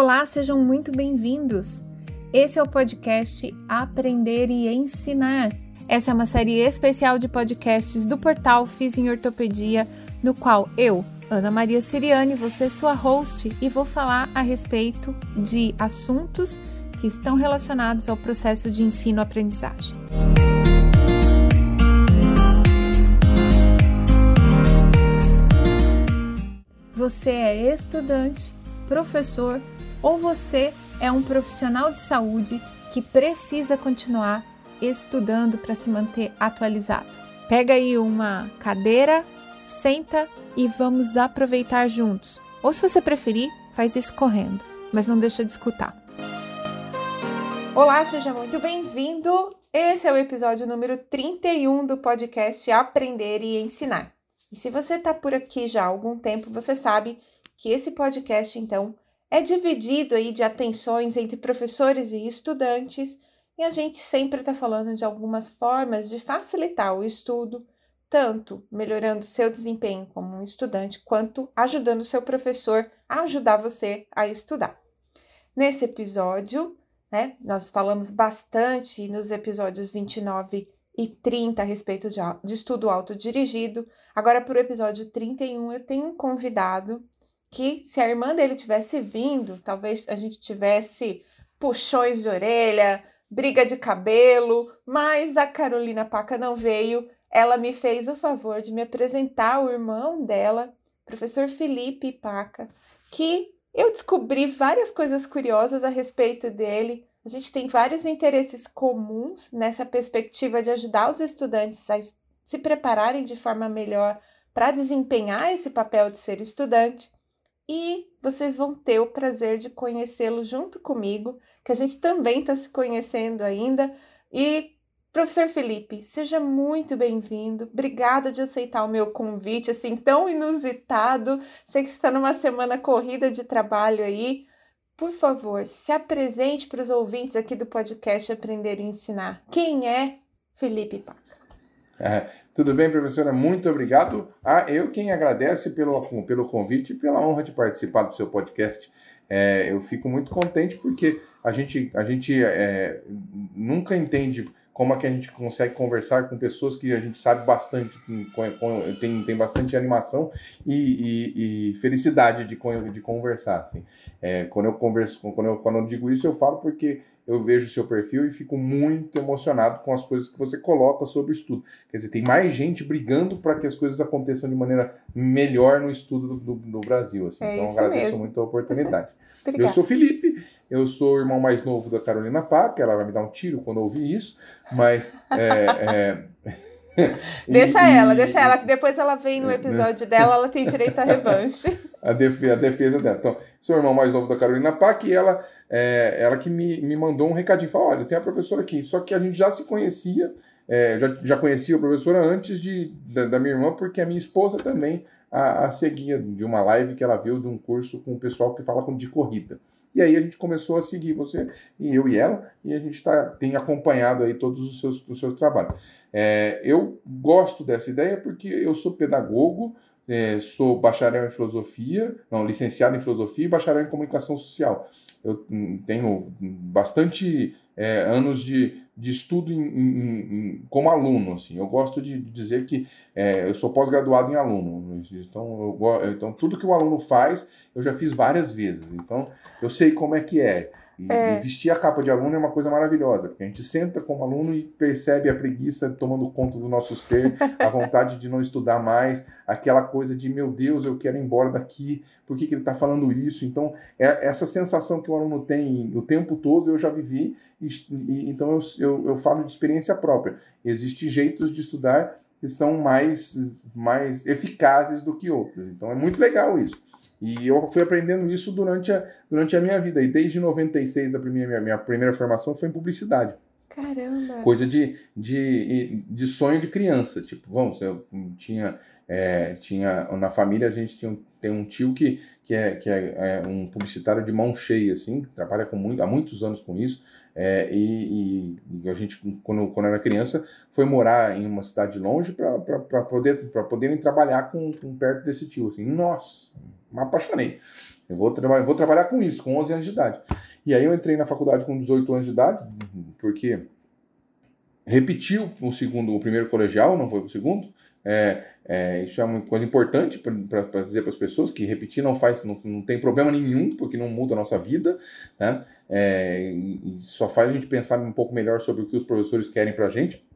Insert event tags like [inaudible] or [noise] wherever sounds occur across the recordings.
Olá, sejam muito bem-vindos. Esse é o podcast Aprender e Ensinar. Essa é uma série especial de podcasts do portal Fiz em Ortopedia, no qual eu, Ana Maria Siriane, vou ser sua host e vou falar a respeito de assuntos que estão relacionados ao processo de ensino-aprendizagem. Você é estudante, professor ou você é um profissional de saúde que precisa continuar estudando para se manter atualizado. Pega aí uma cadeira, senta e vamos aproveitar juntos. Ou se você preferir, faz isso correndo, mas não deixa de escutar. Olá, seja muito bem-vindo. Esse é o episódio número 31 do podcast Aprender e Ensinar. E se você está por aqui já há algum tempo, você sabe que esse podcast, então, é dividido aí de atenções entre professores e estudantes, e a gente sempre está falando de algumas formas de facilitar o estudo, tanto melhorando seu desempenho como um estudante, quanto ajudando seu professor a ajudar você a estudar. Nesse episódio, né, nós falamos bastante nos episódios 29 e 30 a respeito de, de estudo autodirigido. Agora, para o episódio 31, eu tenho um convidado que se a irmã dele tivesse vindo, talvez a gente tivesse puxões de orelha, briga de cabelo, mas a Carolina Paca não veio. Ela me fez o favor de me apresentar o irmão dela, professor Felipe Paca, que eu descobri várias coisas curiosas a respeito dele. A gente tem vários interesses comuns nessa perspectiva de ajudar os estudantes a se prepararem de forma melhor para desempenhar esse papel de ser estudante e vocês vão ter o prazer de conhecê-lo junto comigo, que a gente também está se conhecendo ainda. E, professor Felipe, seja muito bem-vindo. Obrigada de aceitar o meu convite, assim, tão inusitado. Sei que está numa semana corrida de trabalho aí. Por favor, se apresente para os ouvintes aqui do podcast Aprender e Ensinar. Quem é Felipe Paca? [laughs] Tudo bem, professora? Muito obrigado. Ah, eu quem agradece pelo, pelo convite e pela honra de participar do seu podcast. É, eu fico muito contente porque a gente, a gente é, nunca entende como é que a gente consegue conversar com pessoas que a gente sabe bastante, tem, tem bastante animação e, e, e felicidade de, de conversar. Assim. É, quando eu converso, quando eu, quando eu digo isso, eu falo porque eu vejo o seu perfil e fico muito emocionado com as coisas que você coloca sobre o estudo. Quer dizer, tem mais gente brigando para que as coisas aconteçam de maneira melhor no estudo do, do, do Brasil. Assim. É então, agradeço mesmo. muito a oportunidade. [laughs] eu sou Felipe, eu sou o irmão mais novo da Carolina Paca, ela vai me dar um tiro quando ouvir isso, mas. É, é... [laughs] deixa e, ela, deixa ela, que depois ela vem no episódio [laughs] dela, ela tem direito à revanche. a, defesa, a defesa dela. Então, sou o irmão mais novo da Carolina Pac e ela, é, ela que me, me mandou um recadinho, falou, olha, tem a professora aqui, só que a gente já se conhecia, é, já, já conhecia a professora antes de, da, da minha irmã, porque a minha esposa também a, a seguia de uma live que ela viu de um curso com o pessoal que fala de corrida. E aí a gente começou a seguir você, e eu e ela, e a gente tá, tem acompanhado aí todos os seus, os seus trabalhos. É, eu gosto dessa ideia porque eu sou pedagogo, é, sou bacharel em filosofia, não, licenciado em filosofia e bacharel em comunicação social. Eu hum, tenho bastante é, anos de, de estudo em, em, em, como aluno. Assim. Eu gosto de dizer que é, eu sou pós-graduado em aluno. Então, eu, então, tudo que o aluno faz, eu já fiz várias vezes. Então, eu sei como é que é. E, é. vestir a capa de aluno é uma coisa maravilhosa, porque a gente senta como aluno e percebe a preguiça tomando conta do nosso ser, a [laughs] vontade de não estudar mais, aquela coisa de, meu Deus, eu quero ir embora daqui, por que, que ele está falando isso? Então, é, essa sensação que o aluno tem o tempo todo, eu já vivi, e, e, então eu, eu, eu falo de experiência própria. Existem jeitos de estudar que são mais, mais eficazes do que outros. Então, é muito legal isso. E eu fui aprendendo isso durante a, durante a minha vida. E desde 96, a minha, minha primeira formação foi em publicidade. Caramba! Coisa de, de, de sonho de criança. Tipo, vamos, eu tinha, é, tinha na família a gente tinha, tem um tio que, que, é, que é, é um publicitário de mão cheia, assim, trabalha com muito, há muitos anos com isso. É, e, e, a gente, quando, quando era criança, foi morar em uma cidade longe para poder, poderem trabalhar com, com perto desse tio. Assim, nossa! Me apaixonei. Eu vou, traba vou trabalhar com isso, com 11 anos de idade. E aí eu entrei na faculdade com 18 anos de idade, porque repetiu o segundo, o primeiro colegial, não foi o segundo. É, é, isso é uma coisa importante para dizer para as pessoas que repetir não faz, não, não tem problema nenhum, porque não muda a nossa vida, né? É, e só faz a gente pensar um pouco melhor sobre o que os professores querem para a gente.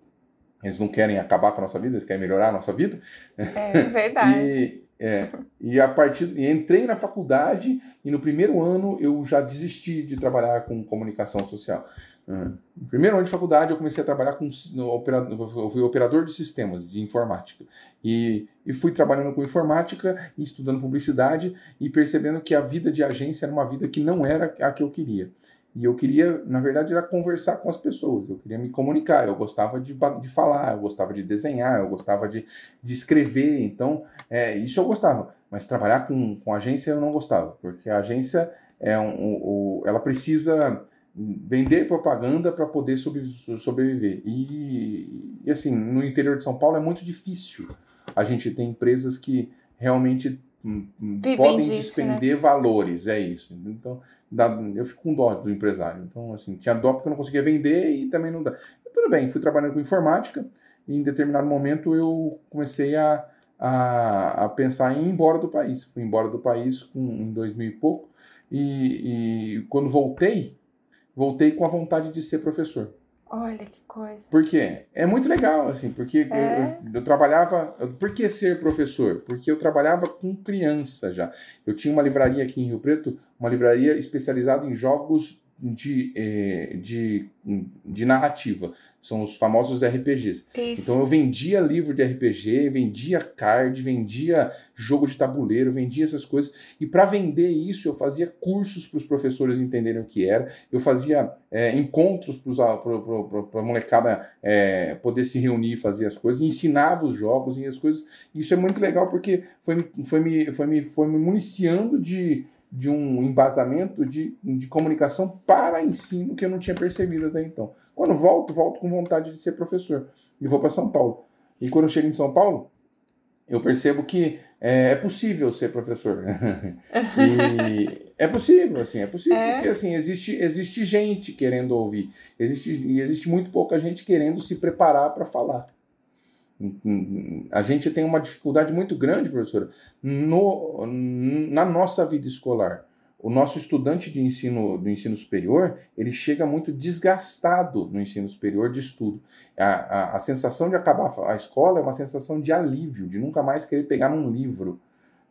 Eles não querem acabar com a nossa vida, eles querem melhorar a nossa vida. É verdade. [laughs] e, é, e a partir e entrei na faculdade e no primeiro ano eu já desisti de trabalhar com comunicação social. Uhum. No primeiro ano de faculdade eu comecei a trabalhar com operador, eu fui operador de sistemas de informática e, e fui trabalhando com informática estudando publicidade e percebendo que a vida de agência era uma vida que não era a que eu queria. E eu queria, na verdade, era conversar com as pessoas, eu queria me comunicar, eu gostava de, de falar, eu gostava de desenhar, eu gostava de, de escrever, então, é, isso eu gostava. Mas trabalhar com, com agência eu não gostava, porque a agência, é um, um, ela precisa vender propaganda para poder sobre, sobreviver. E, e, assim, no interior de São Paulo é muito difícil a gente ter empresas que realmente Vivem podem disso, né? despender né? valores, é isso. Então, dá, eu fico com dó do empresário. Então, assim, tinha dó porque eu não conseguia vender e também não dá. Tudo bem, fui trabalhando com informática e em determinado momento eu comecei a, a, a pensar em ir embora do país. Fui embora do país com, em 2000 e pouco e, e quando voltei, voltei com a vontade de ser professor. Olha que coisa. Por quê? É muito legal, assim, porque é? eu, eu, trabalhava. Por que ser professor? Porque eu trabalhava com criança já. Eu tinha uma livraria aqui em Rio Preto, uma livraria especializada em jogos de, eh, de, de narrativa. São os famosos RPGs. Isso. Então eu vendia livro de RPG, vendia card, vendia jogo de tabuleiro, vendia essas coisas. E para vender isso, eu fazia cursos para os professores entenderem o que era. Eu fazia é, encontros para a molecada é, poder se reunir e fazer as coisas. Ensinava os jogos e as coisas. E isso é muito legal porque foi, foi, me, foi, me, foi me municiando de de um embasamento de, de comunicação para ensino que eu não tinha percebido até então. Quando volto, volto com vontade de ser professor e vou para São Paulo. E quando eu chego em São Paulo, eu percebo que é, é possível ser professor. [laughs] e é possível, assim, é possível, é. porque assim, existe, existe gente querendo ouvir. Existe, e existe muito pouca gente querendo se preparar para falar. A gente tem uma dificuldade muito grande, professora, no, na nossa vida escolar. O nosso estudante de ensino, do ensino superior, ele chega muito desgastado no ensino superior de estudo. A, a, a sensação de acabar a escola é uma sensação de alívio, de nunca mais querer pegar num livro.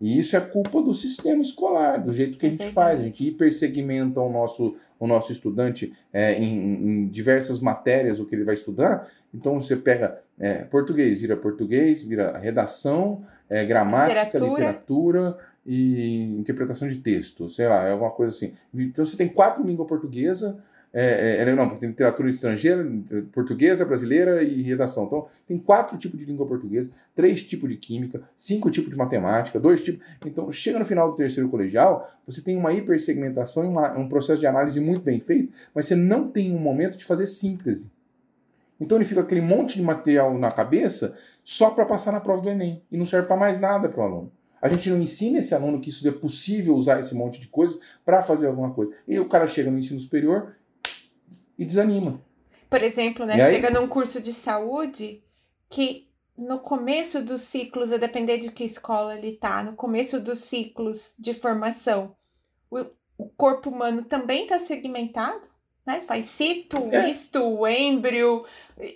E isso é culpa do sistema escolar, do jeito que a gente faz. A gente hipersegmenta o nosso, o nosso estudante é, em, em, diversas matérias, o que ele vai estudar. Então você pega é, português, vira português, vira redação, é, gramática, literatura. literatura. e interpretação de texto, sei lá, é alguma coisa assim. Então você tem quatro línguas portuguesa, é, é, é, não, tem literatura estrangeira, portuguesa, brasileira e redação. Então, tem quatro tipos de língua portuguesa, três tipos de química, cinco tipos de matemática, dois tipos. Então, chega no final do terceiro colegial, você tem uma hipersegmentação e uma, um processo de análise muito bem feito, mas você não tem um momento de fazer síntese. Então, ele fica aquele monte de material na cabeça só para passar na prova do Enem e não serve para mais nada para o aluno. A gente não ensina esse aluno que isso é possível usar esse monte de coisas para fazer alguma coisa. E o cara chega no ensino superior e desanima. Por exemplo, né, chega num curso de saúde que no começo dos ciclos, a depender de que escola ele tá, no começo dos ciclos de formação, o, o corpo humano também está segmentado, né? Faz cito, é. isto, êmbrio,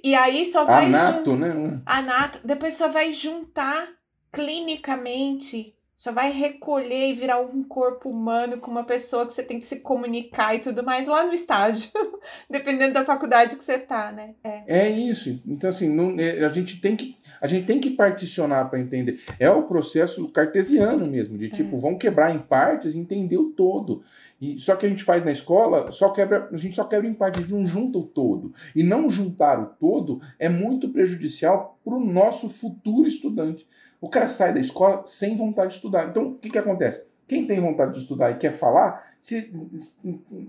e aí só vai... Anato, né? Anato, depois só vai juntar clinicamente só vai recolher e virar um corpo humano com uma pessoa que você tem que se comunicar e tudo mais lá no estágio, [laughs] dependendo da faculdade que você tá, né? É, é isso. Então, assim, não, é, a, gente tem que, a gente tem que particionar para entender. É o processo cartesiano mesmo, de tipo, é. vão quebrar em partes e entender o todo. E só que a gente faz na escola, só quebra, a gente só quebra em partes, a gente não junta o todo. E não juntar o todo é muito prejudicial para o nosso futuro estudante. O cara sai da escola sem vontade de estudar. Então, o que, que acontece? Quem tem vontade de estudar e quer falar, se,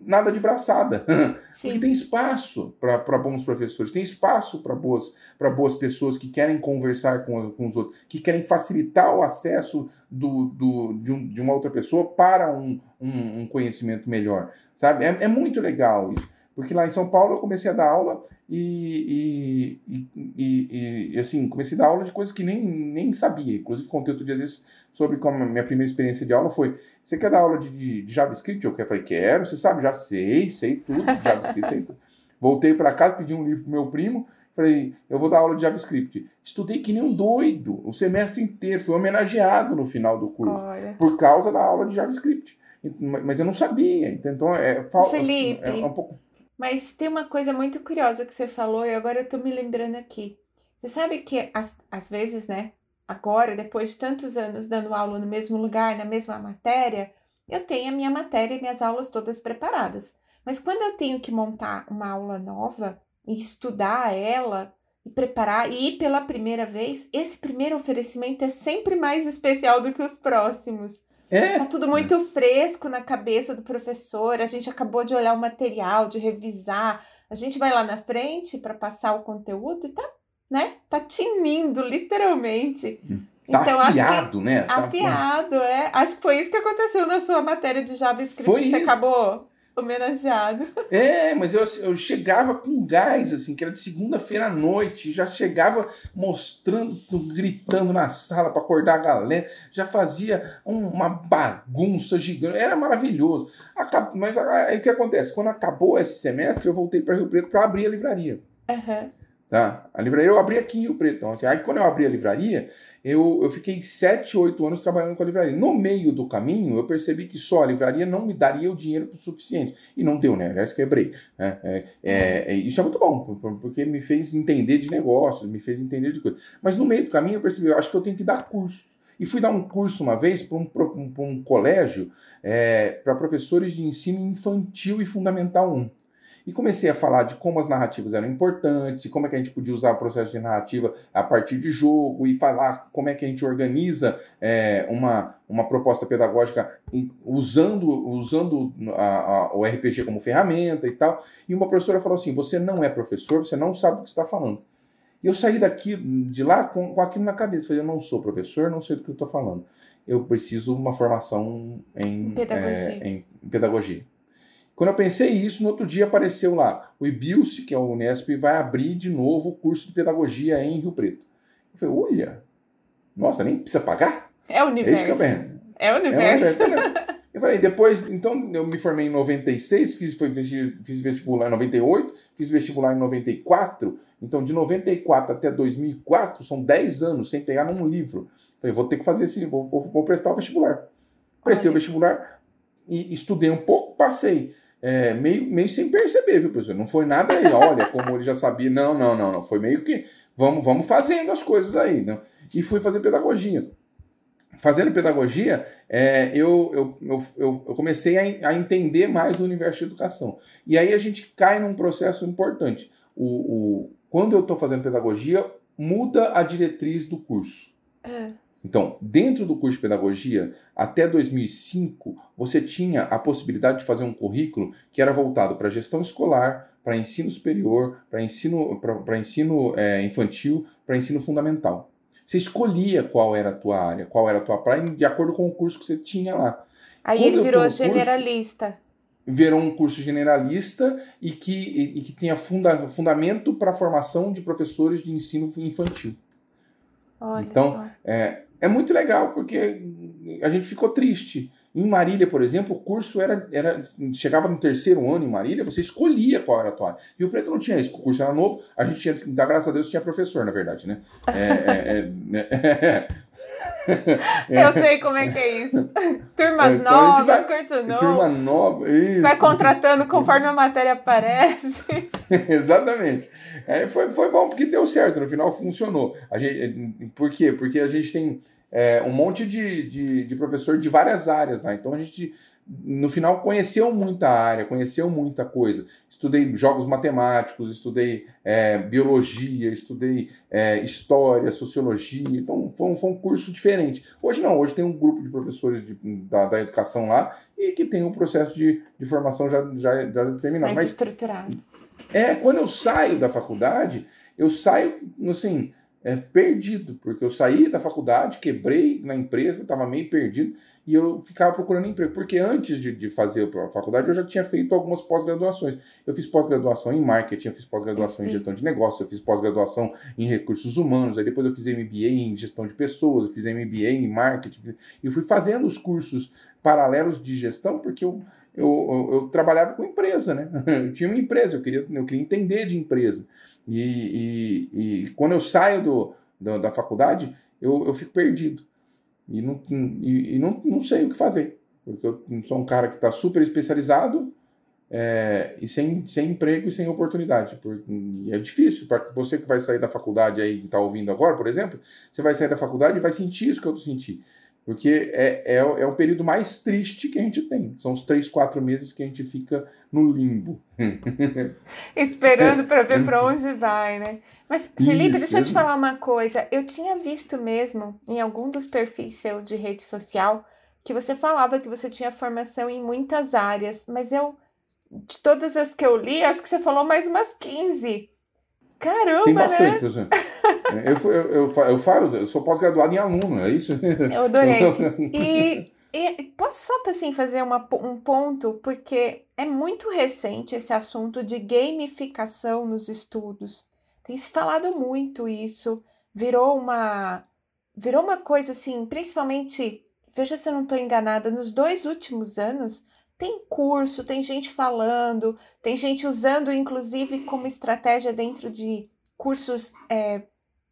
nada de braçada. [laughs] Sim. Porque tem espaço para bons professores, tem espaço para boas, boas pessoas que querem conversar com, com os outros, que querem facilitar o acesso do, do, de, um, de uma outra pessoa para um, um, um conhecimento melhor. Sabe? É, é muito legal isso. Porque lá em São Paulo eu comecei a dar aula e, e, e, e, assim, comecei a dar aula de coisas que nem, nem sabia. Inclusive, contei outro dia desse sobre como a minha primeira experiência de aula foi: você quer dar aula de, de JavaScript? Eu falei, quero, você sabe, já sei, sei tudo de JavaScript. sei tudo. Voltei para casa, pedi um livro pro meu primo, falei, eu vou dar aula de JavaScript. Estudei que nem um doido o semestre inteiro, fui homenageado no final do curso, Olha. por causa da aula de JavaScript. Mas eu não sabia, então é, falta, Felipe, é um pouco mas tem uma coisa muito curiosa que você falou e agora eu tô me lembrando aqui. Você sabe que às, vezes, né, agora, depois de tantos anos dando aula no mesmo lugar, na mesma matéria, eu tenho a minha matéria e minhas aulas todas preparadas. Mas quando eu tenho que montar uma aula nova e estudar ela e preparar e ir pela primeira vez, esse primeiro oferecimento é sempre mais especial do que os próximos. É. Tá tudo muito fresco na cabeça do professor. A gente acabou de olhar o material, de revisar. A gente vai lá na frente para passar o conteúdo e tá, né? Tá tinindo, literalmente. Tá então, afiado, né? Tá afiado, é. Acho que foi isso que aconteceu na sua matéria de JavaScript. Foi Você isso. acabou homenageado. É, mas eu, eu chegava com gás, assim, que era de segunda-feira à noite, já chegava mostrando, gritando na sala para acordar a galera, já fazia um, uma bagunça gigante, era maravilhoso. Acab... Mas aí o que acontece? Quando acabou esse semestre, eu voltei para Rio Preto para abrir a livraria. Uhum. Tá? A livraria eu abri aqui Rio Preto. Então, assim, aí quando eu abri a livraria, eu, eu fiquei 7, 8 anos trabalhando com a livraria. No meio do caminho, eu percebi que só a livraria não me daria o dinheiro o suficiente. E não deu, né? Aliás, quebrei. Né? É, é, é, isso é muito bom, porque me fez entender de negócios, me fez entender de coisas. Mas no meio do caminho, eu percebi, eu acho que eu tenho que dar curso. E fui dar um curso uma vez para um, um, um, colégio é, para professores de ensino infantil e fundamental 1. E comecei a falar de como as narrativas eram importantes, como é que a gente podia usar o processo de narrativa a partir de jogo, e falar como é que a gente organiza é, uma, uma proposta pedagógica usando, usando a, a, o RPG como ferramenta e tal. E uma professora falou assim: você não é professor, você não sabe o que está falando. E eu saí daqui, de lá com, com aquilo na cabeça. Falei, eu não sou professor, não sei do que eu estou falando. Eu preciso uma formação em pedagogia. É, em pedagogia. Quando eu pensei isso, no outro dia apareceu lá, o IBILSE, que é o Unesp, vai abrir de novo o curso de pedagogia em Rio Preto. Eu falei, olha, nossa, nem precisa pagar? É o universo. É isso que eu É o universo. É o universo. [laughs] Eu falei, depois, então eu me formei em 96, fiz, foi, fiz vestibular em 98, fiz vestibular em 94, então de 94 até 2004 são 10 anos sem pegar num livro. Falei, vou ter que fazer esse, vou, vou, vou prestar o vestibular. Prestei Olha. o vestibular e estudei um pouco, passei é, meio, meio sem perceber, viu, professor? Não foi nada aí, olha, como ele já sabia. Não, não, não, não. Foi meio que vamos, vamos fazendo as coisas aí. Né? E fui fazer pedagogia. Fazendo pedagogia, é, eu, eu, eu, eu, comecei a, a, entender mais do universo de educação. E aí a gente cai num processo importante. O, o, quando eu estou fazendo pedagogia, muda a diretriz do curso. É. Então, dentro do curso de pedagogia, até 2005, você tinha a possibilidade de fazer um currículo que era voltado para gestão escolar, para ensino superior, para ensino, para ensino é, infantil, para ensino fundamental. Você escolhia qual era a tua área, qual era a tua praia, de acordo com o curso que você tinha lá. Aí Quando ele virou generalista. Curso, virou um curso generalista e que, e, e que tinha funda, fundamento para a formação de professores de ensino infantil. Olha então, é, é muito legal, porque a gente ficou triste. Em Marília, por exemplo, o curso era, era. Chegava no terceiro ano em Marília, você escolhia qual era a tua área. E o Preto não tinha isso, o curso era novo, a gente tinha, da graças a Deus, tinha professor, na verdade, né? É, é, é, [laughs] [laughs] Eu sei como é que é isso. Turmas então, novas, vai, curso novo. Turma nova, isso. Vai contratando conforme a matéria aparece. [laughs] Exatamente. É, foi, foi bom porque deu certo, no final funcionou. A gente, por quê? Porque a gente tem é, um monte de, de, de, professor de várias áreas lá. Então a gente, no final, conheceu muita área, conheceu muita coisa. Estudei jogos matemáticos, estudei é, biologia, estudei é, história, sociologia. Então foi um, foi um curso diferente. Hoje não, hoje tem um grupo de professores de, da, da educação lá e que tem um processo de, de formação já, já, já determinado. Mais Mas, estruturado. É, quando eu saio da faculdade, eu saio, assim, é, perdido, porque eu saí da faculdade, quebrei na empresa, estava meio perdido, e eu ficava procurando emprego. Porque antes de, de fazer a faculdade, eu já tinha feito algumas pós-graduações. Eu fiz pós-graduação em marketing, eu fiz pós-graduação em gestão de negócios, eu fiz pós-graduação em recursos humanos, aí depois eu fiz MBA em gestão de pessoas, eu fiz MBA em marketing, e eu fui fazendo os cursos paralelos de gestão, porque eu, eu, eu, eu, trabalhava com empresa, né? [laughs] Eu tinha uma empresa, eu queria, eu queria entender de empresa. E, e, e quando eu saio do, do, da faculdade, eu, eu fico perdido. E, não, e, e não, não sei o que fazer. Porque eu sou um cara que está super especializado é, e sem, sem emprego e sem oportunidade. Porque, é difícil. Para você que vai sair da faculdade aí, que está ouvindo agora, por exemplo, você vai sair da faculdade e vai sentir isso que eu senti. Porque é, é, é o período mais triste que a gente tem. São os três, quatro meses que a gente fica no limbo. [laughs] Esperando para ver para onde vai, né? Mas, Felipe, Isso, deixa eu te falar uma coisa. Eu tinha visto mesmo em algum dos perfis seu de rede social que você falava que você tinha formação em muitas áreas, mas eu, de todas as que eu li, acho que você falou mais umas 15. Caramba, Tem bastante, né? Eu, eu, eu, eu falo, eu sou pós-graduado em aluno, é isso? Eu adorei. E, e posso só assim, fazer uma, um ponto, porque é muito recente esse assunto de gamificação nos estudos. Tem se falado muito isso, virou uma virou uma coisa assim, principalmente, veja se eu não estou enganada, nos dois últimos anos tem curso, tem gente falando, tem gente usando, inclusive, como estratégia dentro de cursos é,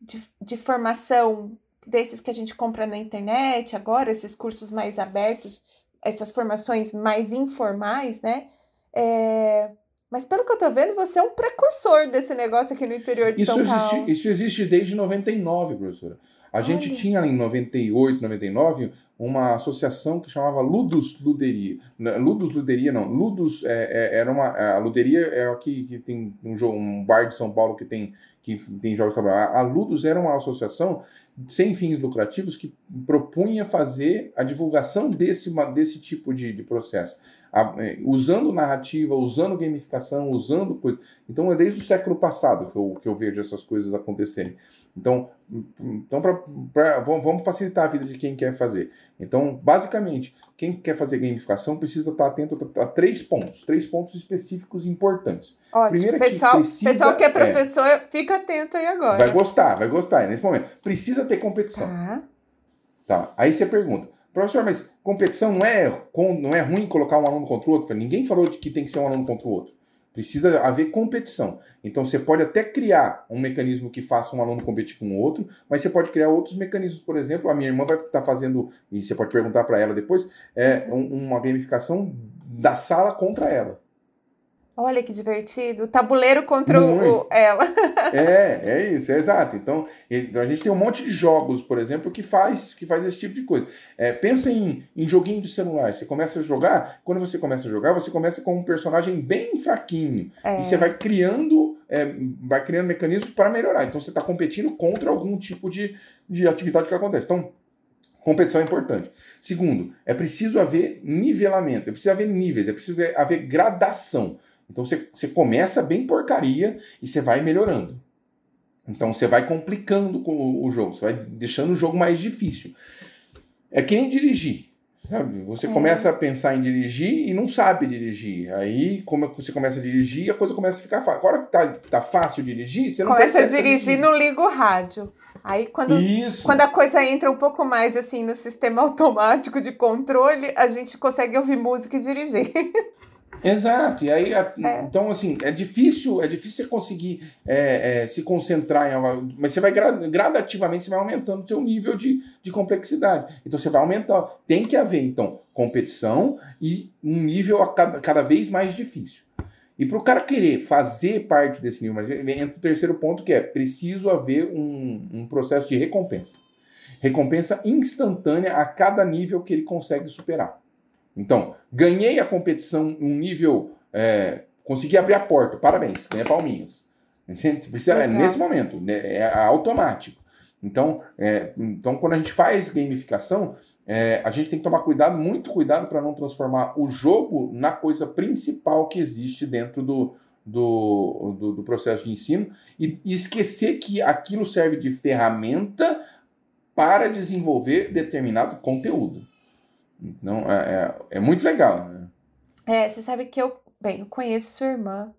de, de formação desses que a gente compra na internet agora, esses cursos mais abertos, essas formações mais informais, né? É... Mas pelo que eu tô vendo, você é um precursor desse negócio aqui no interior de isso São existe, Paulo. Isso existe desde 99, professora. A gente Olha. tinha em 98, 99, uma associação que chamava Ludus Luderia. Ludus Luderia não, Ludus é, é, era uma. A Luderia é aqui que tem um, jogo, um bar de São Paulo que tem, que tem jogos de A Ludus era uma associação sem fins lucrativos que propunha fazer a divulgação desse, desse tipo de, de processo. A, é, usando narrativa, usando gamificação, usando coisa. Então é desde o século passado que eu, que eu vejo essas coisas acontecerem. Então, então pra, pra, vamos facilitar a vida de quem quer fazer. Então, basicamente, quem quer fazer gamificação precisa estar atento a, três pontos, três pontos específicos importantes. Ótimo. Primeiro, pessoal, que precisa, pessoal que é professor, é, fica atento aí agora. Vai gostar, vai gostar nesse momento. Precisa ter competição. Tá. tá. Aí você pergunta, professor, mas competição não é, não é ruim colocar um aluno contra o outro? Ninguém falou de que tem que ser um aluno contra o outro. Precisa haver competição. Então você pode até criar um mecanismo que faça um aluno competir com o outro, mas você pode criar outros mecanismos. Por exemplo, a minha irmã vai estar fazendo, e você pode perguntar para ela depois, é, uma gamificação da sala contra ela. Olha que divertido. Tabuleiro contra o, ela. [laughs] é, é isso, é exato. Então, então, a gente tem um monte de jogos, por exemplo, que faz, que faz esse tipo de coisa. É, pensa em, em joguinho de celular. Você começa a jogar, quando você começa a jogar, você começa com um personagem bem fraquinho. É. E você vai criando, é, vai criando mecanismos para melhorar. Então você está competindo contra algum tipo de, de atividade que acontece. Então, Competição é importante. Segundo, é preciso haver nivelamento, é preciso haver níveis, é preciso haver gradação. Então você, você começa bem porcaria e você vai melhorando. Então você vai complicando o, o jogo, você vai deixando o jogo mais difícil. É que nem dirigir. Sabe? Você é. começa a pensar em dirigir e não sabe dirigir. Aí, como você começa a dirigir, a coisa começa a ficar fácil. Agora que tá, tá fácil dirigir, você não Começa a dirigir e não liga o rádio. Aí, quando, Isso. quando a coisa entra um pouco mais assim no sistema [laughs] automático de controle, a gente consegue ouvir música e dirigir. [laughs] Exato, e aí, é. então assim, é difícil, é difícil você conseguir é, é, se concentrar em uma, mas você vai gradativamente, você vai aumentando o seu nível de, de complexidade. Então você vai aumentar, tem que haver então competição e um nível cada, cada vez mais difícil. E para o cara querer fazer parte desse nível, entra o terceiro ponto que é preciso haver um, um processo de recompensa. recompensa instantânea a cada nível que ele consegue superar. Então, ganhei a competição um nível, é, consegui abrir a porta, parabéns, ganha palminhas. [laughs] Entende? Precisa, é nesse momento, né, é automático. Então, é, então, quando a gente faz gamificação, é, a gente tem que tomar cuidado, muito cuidado para não transformar o jogo na coisa principal que existe dentro do, do, do, do processo de ensino e, e, esquecer que aquilo serve de ferramenta para desenvolver determinado conteúdo. Então, é, é, é muito legal. Né? É, você sabe que eu, bem, eu conheço sua irmã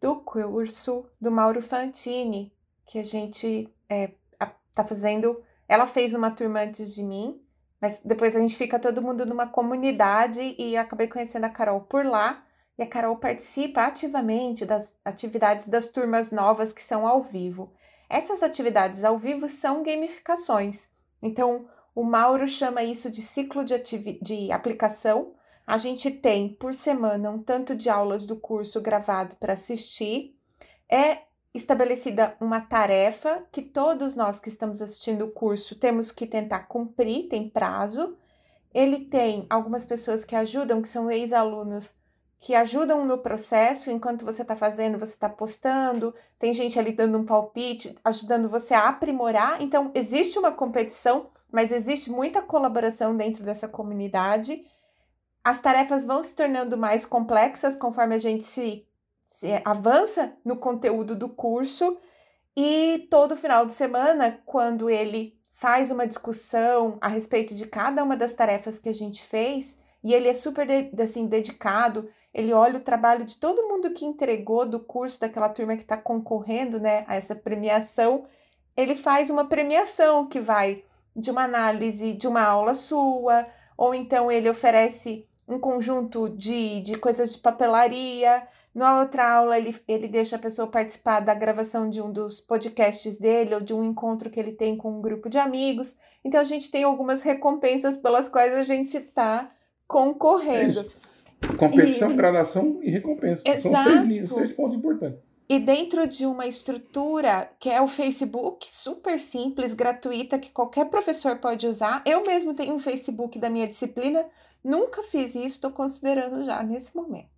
do curso do Mauro Fantini, que a gente é, tá fazendo. Ela fez uma turma antes de mim, mas depois a gente fica todo mundo numa comunidade e acabei conhecendo a Carol por lá. E a Carol participa ativamente das atividades das turmas novas que são ao vivo. Essas atividades ao vivo são gamificações. Então, o Mauro chama isso de ciclo de, de aplicação. A gente tem por semana um tanto de aulas do curso gravado para assistir. É estabelecida uma tarefa que todos nós que estamos assistindo o curso temos que tentar cumprir, tem prazo. Ele tem algumas pessoas que ajudam, que são ex-alunos, que ajudam no processo, enquanto você está fazendo, você está postando, tem gente ali dando um palpite, ajudando você a aprimorar. Então, existe uma competição, mas existe muita colaboração dentro dessa comunidade. As tarefas vão se tornando mais complexas conforme a gente se avança no conteúdo do curso e todo final de semana, quando ele faz uma discussão a respeito de cada uma das tarefas que a gente fez, e ele é super assim dedicado, ele olha o trabalho de todo mundo que entregou do curso daquela turma que está concorrendo, né, a essa premiação, ele faz uma premiação que vai de uma análise de uma aula sua, ou então ele oferece um conjunto de, de coisas de papelaria, na outra aula, ele, ele deixa a pessoa participar da gravação de um dos podcasts dele ou de um encontro que ele tem com um grupo de amigos. Então, a gente tem algumas recompensas pelas quais a gente está concorrendo. É Competição, e... gradação e recompensa. Exato. São os três linhas, três pontos importantes. E dentro de uma estrutura que é o Facebook, super simples, gratuita, que qualquer professor pode usar. Eu mesmo tenho um Facebook da minha disciplina, nunca fiz isso, estou considerando já nesse momento.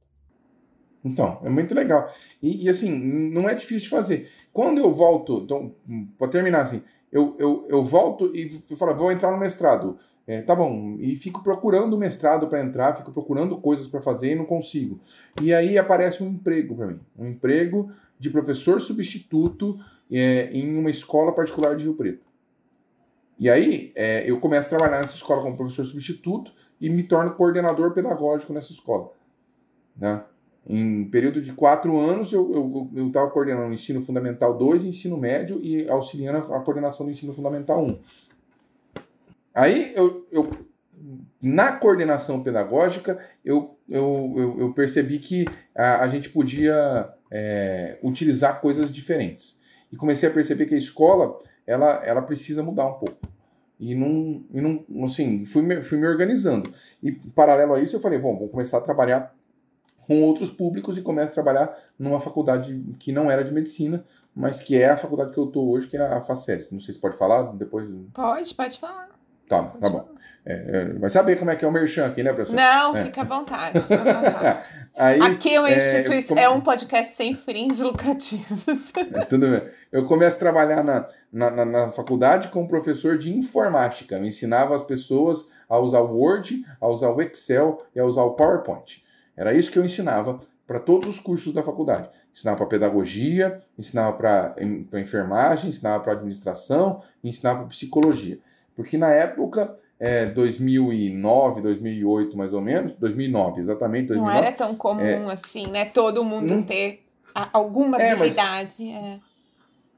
Então, é muito legal. E, e, assim, não é difícil de fazer. Quando eu volto, então, para terminar assim, eu, eu, eu volto e falo, vou entrar no mestrado. É, tá bom, e fico procurando mestrado para entrar, fico procurando coisas para fazer e não consigo. E aí aparece um emprego para mim, um emprego de professor substituto é, em uma escola particular de Rio Preto. E aí é, eu começo a trabalhar nessa escola como professor substituto e me torno coordenador pedagógico nessa escola. Né? Em período de quatro anos, eu estava coordenando o ensino fundamental 2, ensino médio e auxiliando a, coordenação do ensino fundamental 1. Aí, eu, eu, na coordenação pedagógica, eu, eu, eu, eu percebi que a, a gente podia é, utilizar coisas diferentes. E comecei a perceber que a escola ela, ela precisa mudar um pouco. E não, e não assim, fui me, fui me organizando. E paralelo a isso, eu falei, bom, vou começar a trabalhar com outros públicos e começo a trabalhar numa faculdade que não era de medicina, mas que é a faculdade que eu estou hoje, que é a FACERES. Não sei se pode falar depois. Pode, pode falar. Tá, tá bom. É, é, vai saber como é que é o merchan aqui, né, professor? Não, é. fica à vontade. [laughs] Fica à vontade. Aí, aqui é uma é, instituição, é um podcast sem fins lucrativos. [laughs] É, tudo bem. Eu começo a trabalhar na, na, na, na faculdade como professor de informática. Eu ensinava as pessoas a usar o Word, a usar o Excel e a usar o PowerPoint. Era isso que eu ensinava para todos os cursos da faculdade. Ensinava para pedagogia, ensinava para enfermagem, ensinava para administração, ensinava para psicologia. Porque na época, é, 2009, 2008 mais ou menos, 2009, exatamente. 2009, não era tão comum é, assim, né? Todo mundo não, ter alguma é, habilidade. Mas, é.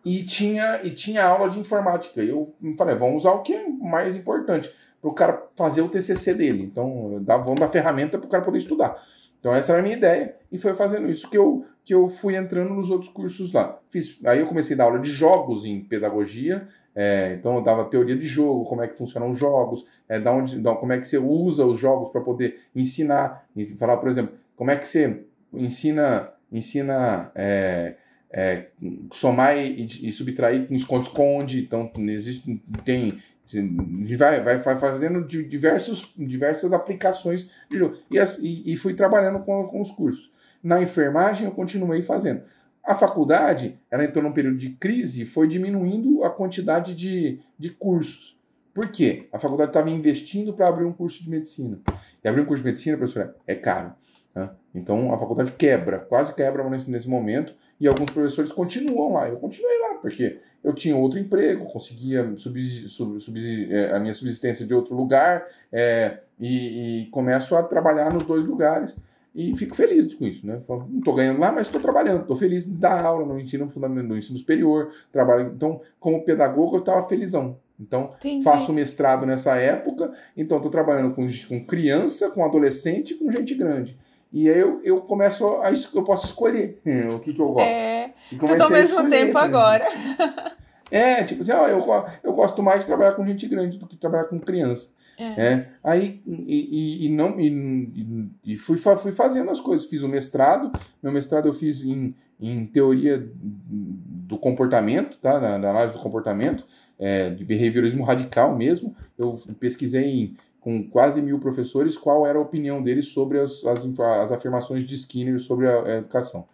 E tinha, e tinha aula de informática. E eu falei, vamos usar o que é mais importante para o cara fazer o TCC dele. Então, vamos dar ferramenta para o cara poder estudar. Então essa era a minha ideia e foi fazendo isso que eu, que eu fui entrando nos outros cursos lá. Fiz, aí eu comecei a dar aula de jogos em pedagogia, é, então eu dava teoria de jogo, como é que funcionam os jogos, é, da onde, da, como é que você usa os jogos para poder ensinar, e falar, por exemplo, como é que você ensina, ensina é, é, somar e, e, subtrair com esconde-esconde, então existe, tem A gente vai, vai fazendo diversos, diversas aplicações de jogo. E, e, fui trabalhando com, com os cursos. Na enfermagem, eu continuei fazendo. A faculdade, ela entrou num período de crise e foi diminuindo a quantidade de, de cursos. Por quê? A faculdade estava investindo para abrir um curso de medicina. E abrir um curso de medicina, professora, é caro. Né? Então a faculdade quebra, quase quebra nesse, nesse momento, e alguns professores continuam lá. Eu continuei lá, porque eu tinha outro emprego, conseguia subsistir, subsistir, é, a minha subsistência de outro lugar, é, e, e, começo a trabalhar nos dois lugares. E fico feliz com isso, né? Não estou ganhando lá, mas estou trabalhando, estou feliz dar aula no ensino fundamental, no ensino superior, trabalho. Então, como pedagogo, eu estava felizão. Então, Entendi. faço mestrado nessa época, então estou trabalhando com, com criança, com adolescente e com gente grande. E aí eu, eu começo a eu posso escolher [laughs] o que, que eu gosto. É, tudo ao mesmo escolher, tempo agora. [laughs] É, tipo assim, ó, eu, eu gosto mais de trabalhar com gente grande do que trabalhar com criança. É. é. Aí, e, e, não, e, e, fui, fui fazendo as coisas. Fiz o mestrado. Meu mestrado eu fiz em, em teoria do comportamento, tá? Na, na análise do comportamento, é, de behaviorismo radical mesmo. Eu pesquisei em com quase mil professores qual era a opinião deles sobre as, as, as afirmações de Skinner sobre a, a, educação.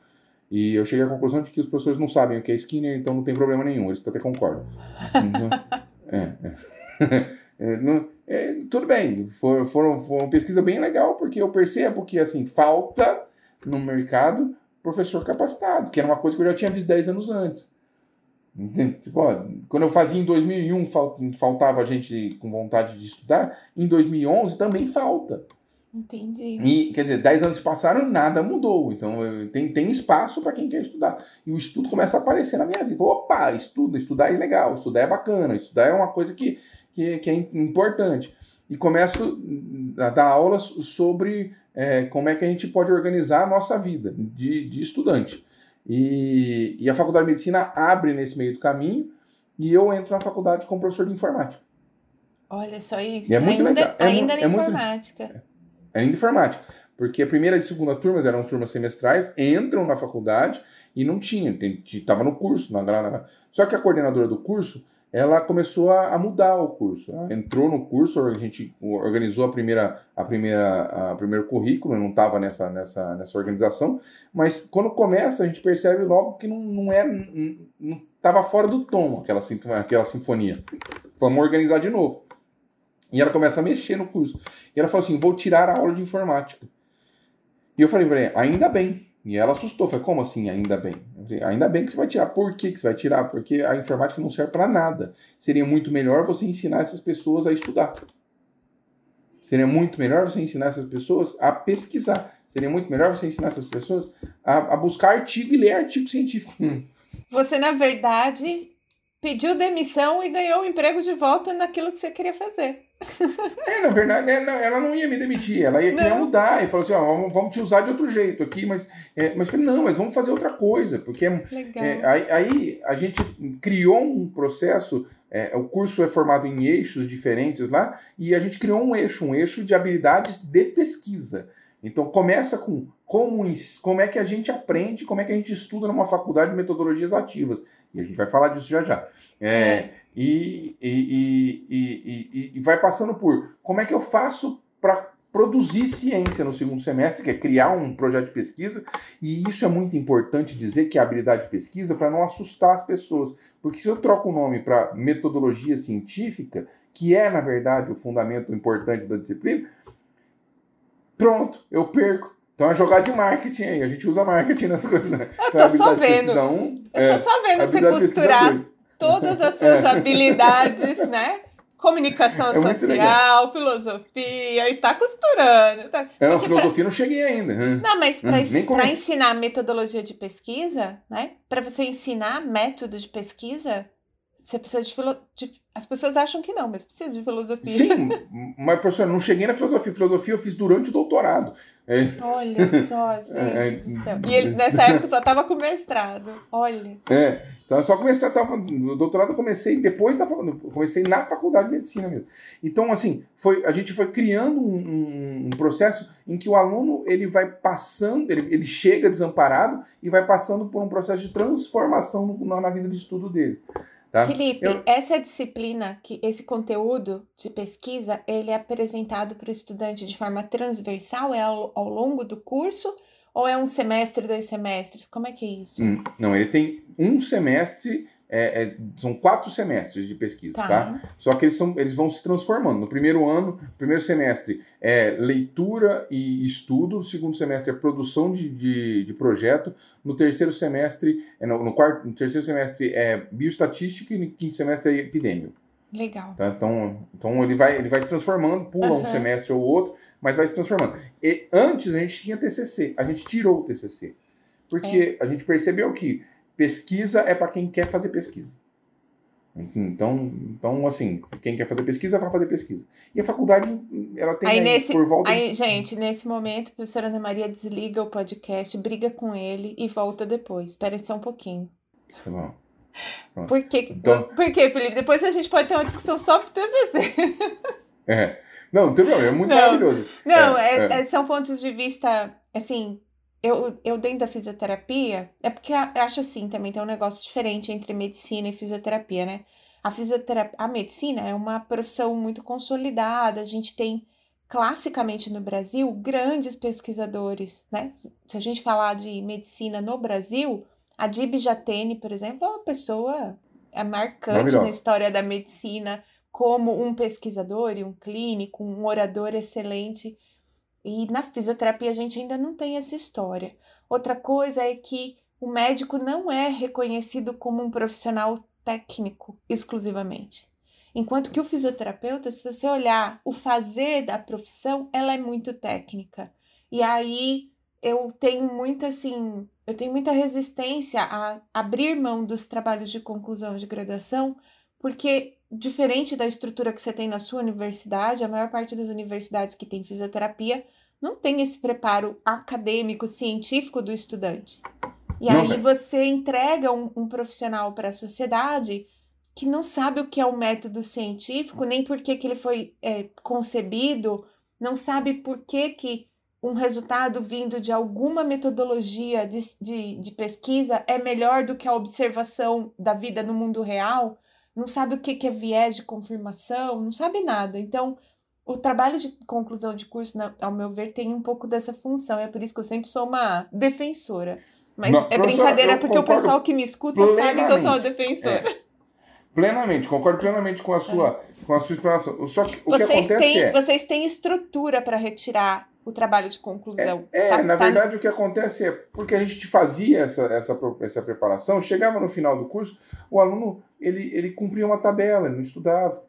E eu cheguei à conclusão de que os professores não sabem o que é Skinner, então não tem problema nenhum, eles até concordam. Então, [laughs] é, é. [laughs] é, não, é, tudo bem, foi, foram, foi uma pesquisa bem legal, porque eu percebo que assim falta no mercado professor capacitado, que era uma coisa que eu já tinha visto 10 anos antes. Tipo, quando eu fazia em 2001 faltava gente com vontade de estudar, em 2011 também falta. Entendi. E, quer dizer, 10 anos passaram e nada mudou. Então tem, tem espaço para quem quer estudar. E o estudo começa a aparecer na minha vida. Opa, estuda, estudar é legal, estudar é bacana, estudar é uma coisa que, que, que é importante. E começo a dar aulas sobre é, como é que a gente pode organizar a nossa vida de, de estudante. E, e a faculdade de medicina abre nesse meio do caminho e eu entro na faculdade como professor de informática. Olha só isso. E é muito ainda, legal. É ainda na é informática. Muito, é, ainda informática. Porque a primeira e segunda turmas eram turmas semestrais, entram na faculdade e não tinha, estava no curso. Na, na, só que a coordenadora do curso ela começou a, mudar o curso. Ela entrou no curso, a gente organizou a primeira, a primeira, a primeiro currículo, não estava nessa, nessa, nessa organização, mas quando começa a gente percebe logo que não, não é, não estava fora do tom aquela, aquela sinfonia. Vamos organizar de novo. E ela começa a mexer no curso. E ela falou assim: vou tirar a aula de informática. E eu falei para ela, ainda bem, e ela assustou, falei, como assim, ainda bem? Ainda bem que você vai tirar. Por que, que você vai tirar? Porque a informática não serve para nada. Seria muito melhor você ensinar essas pessoas a estudar. Seria muito melhor você ensinar essas pessoas a pesquisar. Seria muito melhor você ensinar essas pessoas a, a buscar artigo e ler artigo científico. Você, na verdade, pediu demissão e ganhou o emprego de volta naquilo que você queria fazer. É, na verdade, ela não ia me demitir, ela ia querer mudar e falou assim: ó, vamos te usar de outro jeito aqui, mas, é, mas falei, não, mas vamos fazer outra coisa, porque é, é, aí, aí, a gente criou um processo. É, o curso é formado em eixos diferentes lá, e a gente criou um eixo, um eixo de habilidades de pesquisa. Então começa com como, como é que a gente aprende, como é que a gente estuda numa faculdade de metodologias ativas. E a gente vai falar disso já já. É, e, e, e, e, vai passando por como é que eu faço para produzir ciência no segundo semestre, que é criar um projeto de pesquisa, e isso é muito importante dizer que é habilidade de pesquisa para não assustar as pessoas, porque se eu troco o nome para metodologia científica, que é na verdade o fundamento importante da disciplina, pronto, eu perco. Então é jogar de marketing aí, a gente usa marketing nas coisas. Né? Eu então, tô só vendo. Um, eu é, tô só vendo você costurar todas as [laughs] suas habilidades, né? Comunicação [laughs] é social, filosofia, e tá costurando. Tá... É, não, filosofia pra... não cheguei ainda. Não, mas para hum, ensinar metodologia de pesquisa, né? Para você ensinar método de pesquisa, você precisa de, filo... de, As pessoas acham que não, mas precisa de filosofia. Sim, [laughs] mas, professor, não cheguei na filosofia. Filosofia eu fiz durante o doutorado. É... Olha só, [laughs] gente é... do céu. E ele, nessa época, só estava com mestrado. Olha. É, então só com mestrado. Tava, no doutorado eu comecei depois da comecei na faculdade de medicina mesmo. Então, assim, foi, a gente foi criando um, um, um processo em que o aluno ele vai passando, ele, ele chega desamparado e vai passando por um processo de transformação na vida de estudo dele. Tá? Felipe, eu... essa disciplina, que esse conteúdo de pesquisa, ele é apresentado para o estudante de forma transversal, é ao, ao, longo do curso, ou é um semestre, dois semestres? Como é que é isso? Hum, não, ele tem um semestre é, é, são quatro semestres de pesquisa, tá. tá? Só que eles, são, eles vão se transformando. No primeiro ano, primeiro semestre é leitura e estudo, no segundo semestre é produção de, de, de projeto, no terceiro semestre, é, no, no, quarto, no terceiro semestre é bioestatística e no quinto semestre é epidêmio. Legal. Tá? Então, então ele, vai, ele vai se transformando, pula uhum. um semestre ou outro, mas vai se transformando. E antes a gente tinha TCC, a gente tirou o TCC. Porque é. a gente percebeu que Pesquisa é para quem quer fazer pesquisa. Então, então, assim, quem quer fazer pesquisa vai fazer pesquisa. E a faculdade, ela tem aí, aí nesse, por volta. Aí, de... gente, nesse momento, a professora Ana Maria desliga o podcast, briga com ele e volta depois. Espera só um pouquinho. Tá bom. Pronto. Por, que, então... por que, Felipe? Depois a gente pode ter uma discussão só pro TCC. É. Não, não tem problema, é muito não. maravilhoso. Não, é, é, é. são pontos de vista, assim, eu, eu dentro da fisioterapia, é porque eu acho assim também tem um negócio diferente entre medicina e fisioterapia, né? A fisioterapia, a medicina é uma profissão muito consolidada, a gente tem classicamente no Brasil grandes pesquisadores, né? Se a gente falar de medicina no Brasil, a Dib Jatene, por exemplo, é uma pessoa é marcante na história da medicina como um pesquisador e um clínico, um orador excelente. E na fisioterapia a gente ainda não tem essa história. Outra coisa é que o médico não é reconhecido como um profissional técnico exclusivamente. Enquanto que o fisioterapeuta, se você olhar o fazer da profissão, ela é muito técnica. E aí eu tenho muita assim, eu tenho muita resistência a abrir mão dos trabalhos de conclusão de graduação, porque diferente da estrutura que você tem na sua universidade, a maior parte das universidades que tem fisioterapia não tem esse preparo acadêmico, científico do estudante. E não, aí você entrega um, um profissional para a sociedade que não sabe o que é o método científico, nem por que, que ele foi é, concebido, não sabe por que, que um resultado vindo de alguma metodologia de, de, de pesquisa é melhor do que a observação da vida no mundo real não sabe o que é viés de confirmação, não sabe nada. Então, o trabalho de conclusão de curso, ao meu ver, tem um pouco dessa função. É por isso que eu sempre sou uma defensora. Mas não, é brincadeira, porque o pessoal que me escuta sabe que eu sou uma defensora. É. Plenamente, concordo plenamente com a sua, é. com a sua explanação. Só que o vocês que acontece têm, é... Vocês têm estrutura para retirar o trabalho de conclusão. É, é tá, na tá... verdade, o que acontece é porque a gente fazia essa, essa, essa preparação, chegava no final do curso, o aluno ele, ele cumpria uma tabela, ele não estudava.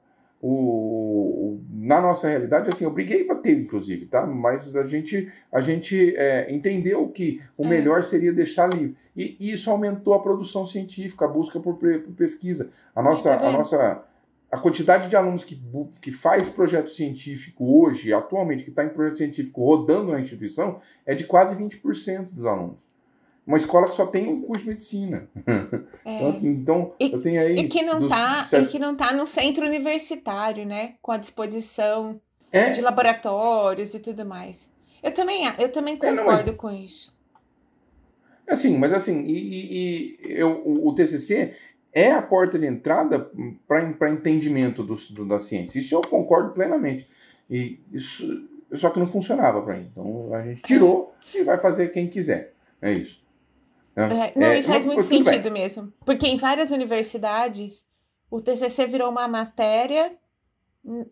O, o, na nossa realidade, assim, eu briguei para ter, inclusive, tá? Mas a gente, a gente é, entendeu que o é. melhor seria deixar livre. E, e, isso aumentou a produção científica, a busca por, por pesquisa. A nossa, a nossa a quantidade de alunos que, que faz projeto científico hoje, atualmente, que está em projeto científico rodando na instituição, é de quase 20% dos alunos. Uma escola que só tem um curso de medicina. É. [laughs] Então, então, e, eu tenho aí. E que, não está e que não tá no centro universitário, né? Com a disposição é. de laboratórios e tudo mais. Eu também, eu também concordo é, com isso. Assim, mas assim, e, e, e eu, o, o TCC é a porta de entrada para entendimento do, do, da ciência. Isso eu concordo plenamente. E isso, só que não funcionava para mim. Então a gente tirou e vai fazer quem quiser. É isso. É, é não, é, e faz muito sentido mesmo. Porque em várias universidades o TCC virou uma matéria.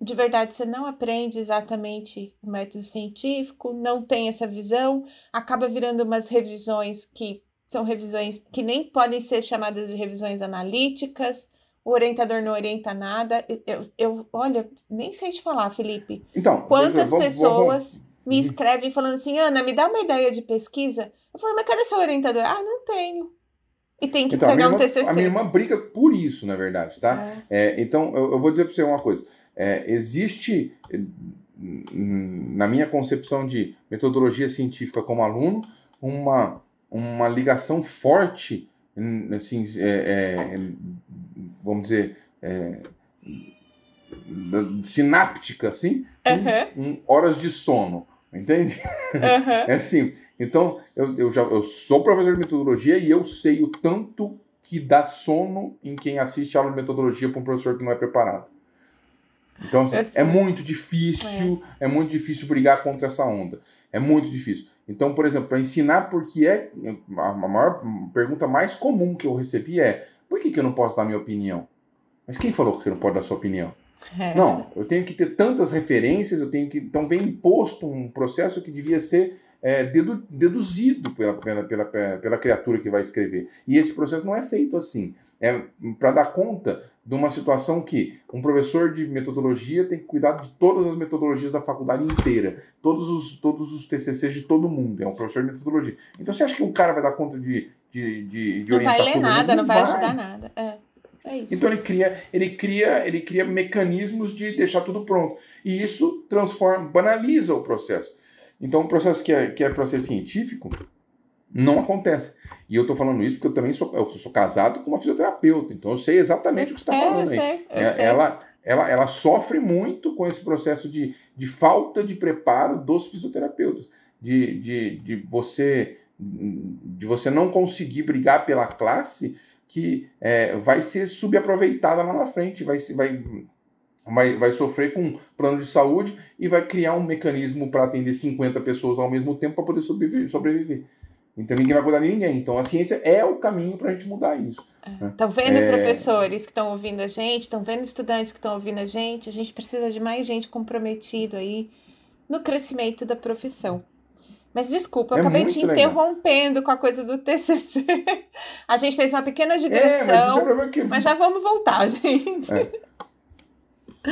De verdade, você não aprende exatamente o método científico, não tem essa visão, acaba virando umas revisões que são revisões que nem podem ser chamadas de revisões analíticas. O orientador não orienta nada. Eu, eu olha, nem sei te falar, Felipe. Então, quantas vou, pessoas vou, vou... me escrevem falando assim, Ana, me dá uma ideia de pesquisa? Eu falo, mas cadê seu orientador? Ah, não tenho. E tem que então, pegar irmã, um TCC. A minha irmã briga por isso, na verdade, tá? É. É, então, eu, eu, vou dizer para você uma coisa. É, existe, na minha concepção de metodologia científica como aluno, uma uma ligação forte, assim, é, é, vamos dizer, é, sináptica, assim, uhum. horas de sono, entende? Uhum. [laughs] É assim. Então, eu, eu, já, eu sou professor de metodologia e eu sei o tanto que dá sono em quem assiste aula de metodologia para um professor que não é preparado. Então, assim, é muito difícil, é. é. muito difícil brigar contra essa onda. É muito difícil. Então, por exemplo, para ensinar porque é. A maior pergunta mais comum que eu recebi é: por que, que eu não posso dar minha opinião? Mas quem falou que você não pode dar sua opinião? É. Não, eu tenho que ter tantas referências, eu tenho que. Então vem imposto um processo que devia ser é, dedu, deduzido pela, pela, pela, pela criatura que vai escrever. E esse processo não é feito assim. É para dar conta de uma situação que um professor de metodologia tem que cuidar de todas as metodologias da faculdade inteira, todos os, todos os TCCs de todo mundo. É um professor de metodologia. Então você acha que um cara vai dar conta de, de, de, de não vai ler nada, não, não vai ajudar nada. É. É então ele cria, ele cria, ele cria mecanismos de deixar tudo pronto. E isso transforma, banaliza o processo. Então, o processo que é, que é para ser científico não acontece. E eu estou falando isso porque eu também sou, eu sou casado com uma fisioterapeuta, então eu sei exatamente eu o que você está falando eu aí. Sei, eu é, sei. Ela, ela, ela sofre muito com esse processo de, de falta de preparo dos fisioterapeutas, de, de, de, você, de você não conseguir brigar pela classe que é, vai ser subaproveitada lá na frente, vai, vai vai, vai sofrer com plano de saúde e vai criar um mecanismo para atender 50 pessoas ao mesmo tempo para poder sobreviver, sobreviver. Então ninguém vai cuidar de ninguém. Então a ciência é o caminho para a gente mudar isso. Estão é. né? vendo é... professores que estão ouvindo a gente, estão vendo estudantes que estão ouvindo a gente. A gente precisa de mais gente comprometido aí no crescimento da profissão. Mas desculpa, eu é acabei te interrompendo legal. com a coisa do TCC. [laughs] A gente fez uma pequena digressão, é, mas, que... mas, já vamos voltar, [laughs] gente. É.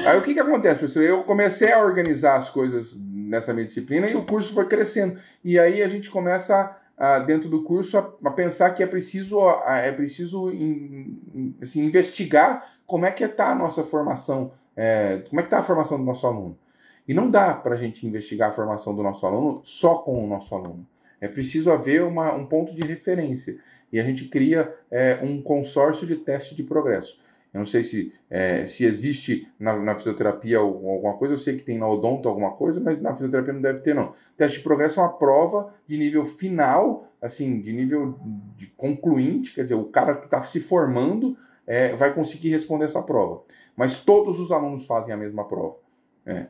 Aí o que, que acontece, professor? Eu comecei a organizar as coisas nessa minha disciplina e o curso foi crescendo. E aí a gente começa, a, dentro do curso, a, a, pensar que é preciso, a, é preciso in, assim, investigar como é que está a nossa formação, é, como é que está a formação do nosso aluno. E não dá para a gente investigar a formação do nosso aluno só com o nosso aluno. É preciso haver uma, um ponto de referência. E a gente cria é, um consórcio de teste de progresso. Eu não sei se, é, se existe na, na, fisioterapia alguma coisa, eu sei que tem na odonto alguma coisa, mas na fisioterapia não deve ter, não. Teste de progresso é uma prova de nível final, assim, de nível de concluinte, quer dizer, o cara que está se formando é, vai conseguir responder essa prova. Mas todos os alunos fazem a mesma prova. É.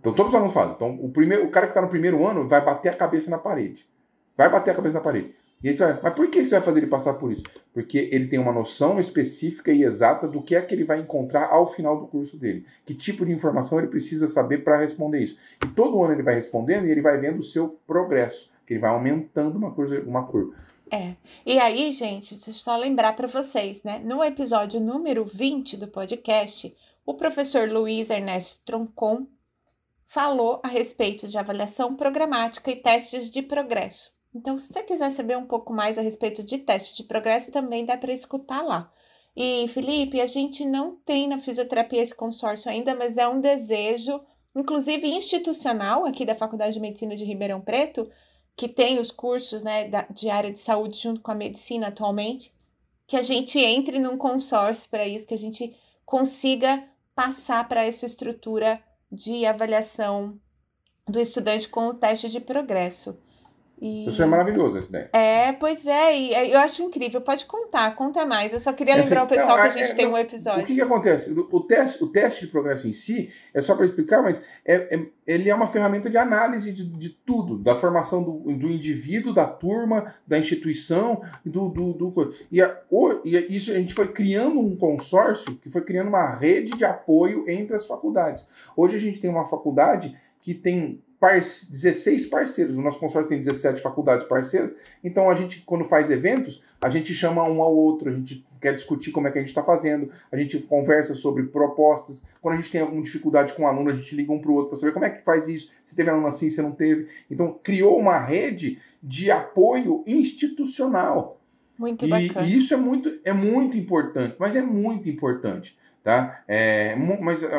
Então todos os alunos fazem. Então o, primeiro, o cara que está no primeiro ano vai bater a cabeça na parede. Vai bater a cabeça na parede. E aí você vai, mas por que você vai fazer ele passar por isso? Porque ele tem uma noção específica e exata do que é que ele vai encontrar ao final do curso dele. Que tipo de informação ele precisa saber para responder isso. E todo ano ele vai respondendo e ele vai vendo o seu progresso, que ele vai aumentando uma, coisa, uma curva. É. E aí, gente, deixa eu só lembrar para vocês, né? No episódio número 20 do podcast, o professor Luiz Ernesto Troncon falou a respeito de avaliação programática e testes de progresso. Então, se você quiser saber um pouco mais a respeito de teste de progresso, também dá para escutar lá. E, Felipe, a gente não tem na fisioterapia esse consórcio ainda, mas é um desejo, inclusive institucional, aqui da Faculdade de Medicina de Ribeirão Preto, que tem os cursos né, de área de saúde junto com a medicina atualmente, que a gente entre num consórcio para isso, que a gente consiga passar para essa estrutura de avaliação do estudante com o teste de progresso. E... Isso é maravilhoso, essa ideia. É, pois é, e eu acho incrível. Pode contar, conta mais. Eu só queria é lembrar o pessoal não, que a gente é, tem não, um episódio. O que, que acontece? O, teste, o teste de progresso em si, é só para explicar, mas é, é, ele é uma ferramenta de análise de, de tudo, da formação do, do indivíduo, da turma, da instituição, do. do, do e, a, o, e isso a gente foi criando um consórcio que foi criando uma rede de apoio entre as faculdades. Hoje a gente tem uma faculdade que tem par 16 parceiros. O nosso consórcio tem 17 faculdades parceiras. Então a gente, quando faz eventos, a gente chama um ao outro, a gente quer discutir como é que a gente está fazendo, a gente conversa sobre propostas. Quando a gente tem alguma dificuldade com um aluno, a gente liga um para o outro para saber como é que faz isso, se teve aluno assim, se não teve. Então criou uma rede de apoio institucional. Muito e, bacana. E isso é muito, é muito importante, mas é muito importante. Tá? É, mas é,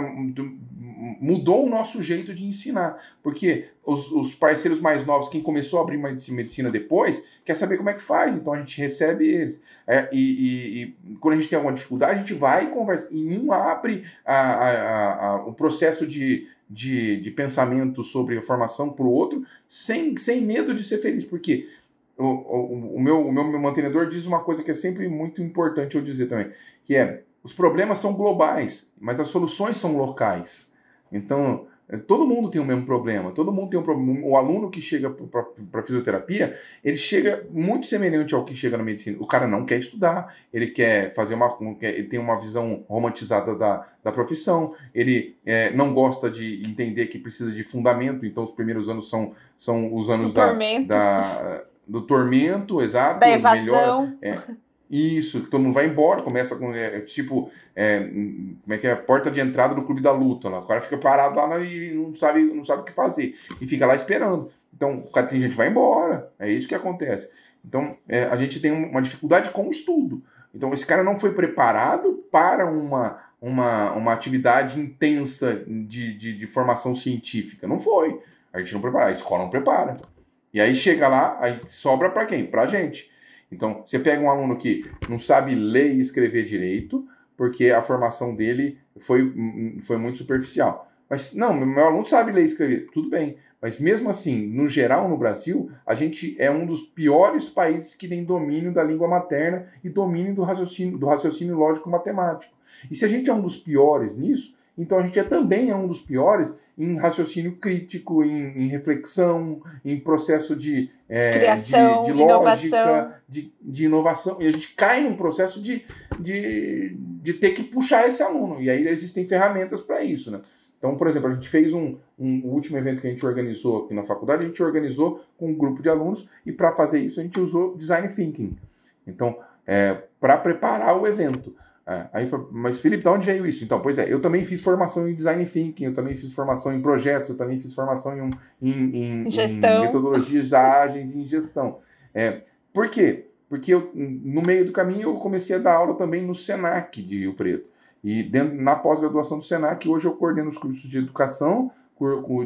mudou o nosso jeito de ensinar. Porque os, os, parceiros mais novos, quem começou a abrir medicina depois, quer saber como é que faz, então a gente recebe eles. É, e, e, e, quando a gente tem alguma dificuldade, a gente vai e conversa. E um abre a, a, a, o processo de, de, de pensamento sobre a formação para o outro sem, sem medo de ser feliz. Porque o, o, o, meu, o meu mantenedor diz uma coisa que é sempre muito importante eu dizer também, que é os problemas são globais, mas as soluções são locais. Então, é, todo mundo tem o mesmo problema, todo mundo tem um problema. O aluno que chega para fisioterapia, ele chega muito semelhante ao que chega na medicina. O cara não quer estudar, ele quer fazer uma. Ele tem uma visão romantizada da, da profissão, ele é, não gosta de entender que precisa de fundamento, então os primeiros anos são, são os anos da, da, do tormento, exato. Da evasão. Melhor, é, [laughs] isso, que todo mundo vai embora, começa com, é, tipo, é, como é que é, porta de entrada do clube da luta, lá. o cara fica parado lá e não sabe, não sabe o que fazer, e fica lá esperando. Então, o cara tem gente que vai embora, é isso que acontece. Então, é, a gente tem uma dificuldade com o estudo. Então, esse cara não foi preparado para uma, uma, uma atividade intensa de, de, de formação científica. Não foi. A gente não prepara, a escola não prepara. E aí chega lá, aí sobra para quem? Para a gente. Então, você pega um aluno que não sabe ler e escrever direito, porque a formação dele foi, foi muito superficial. Mas, não, meu aluno sabe ler e escrever, tudo bem. Mas mesmo assim, no geral, no Brasil, a gente é um dos piores países que tem domínio da língua materna e domínio do raciocínio, do raciocínio lógico-matemático. E se a gente é um dos piores nisso, então a gente é, também é um dos piores em raciocínio crítico, em, em reflexão, em processo de, é, Criação, de, de lógica, de, de, inovação. E a gente cai num processo de, de, de ter que puxar esse aluno. E aí existem ferramentas para isso. Né? Então, por exemplo, a gente fez um, um o último evento que a gente organizou aqui na faculdade, a gente organizou com um grupo de alunos e para fazer isso a gente usou design thinking. Então, é, para preparar o evento. É, aí foi, mas Felipe, de onde veio isso? Então, pois é, eu também fiz formação em design thinking, eu também fiz formação em projetos, eu também fiz formação em, em, em, em metodologias ágeis e em gestão. É, por quê? Porque eu, no meio do caminho eu comecei a dar aula também no SENAC de Rio Preto. E dentro, na pós-graduação do SENAC, hoje eu coordeno os cursos de educação,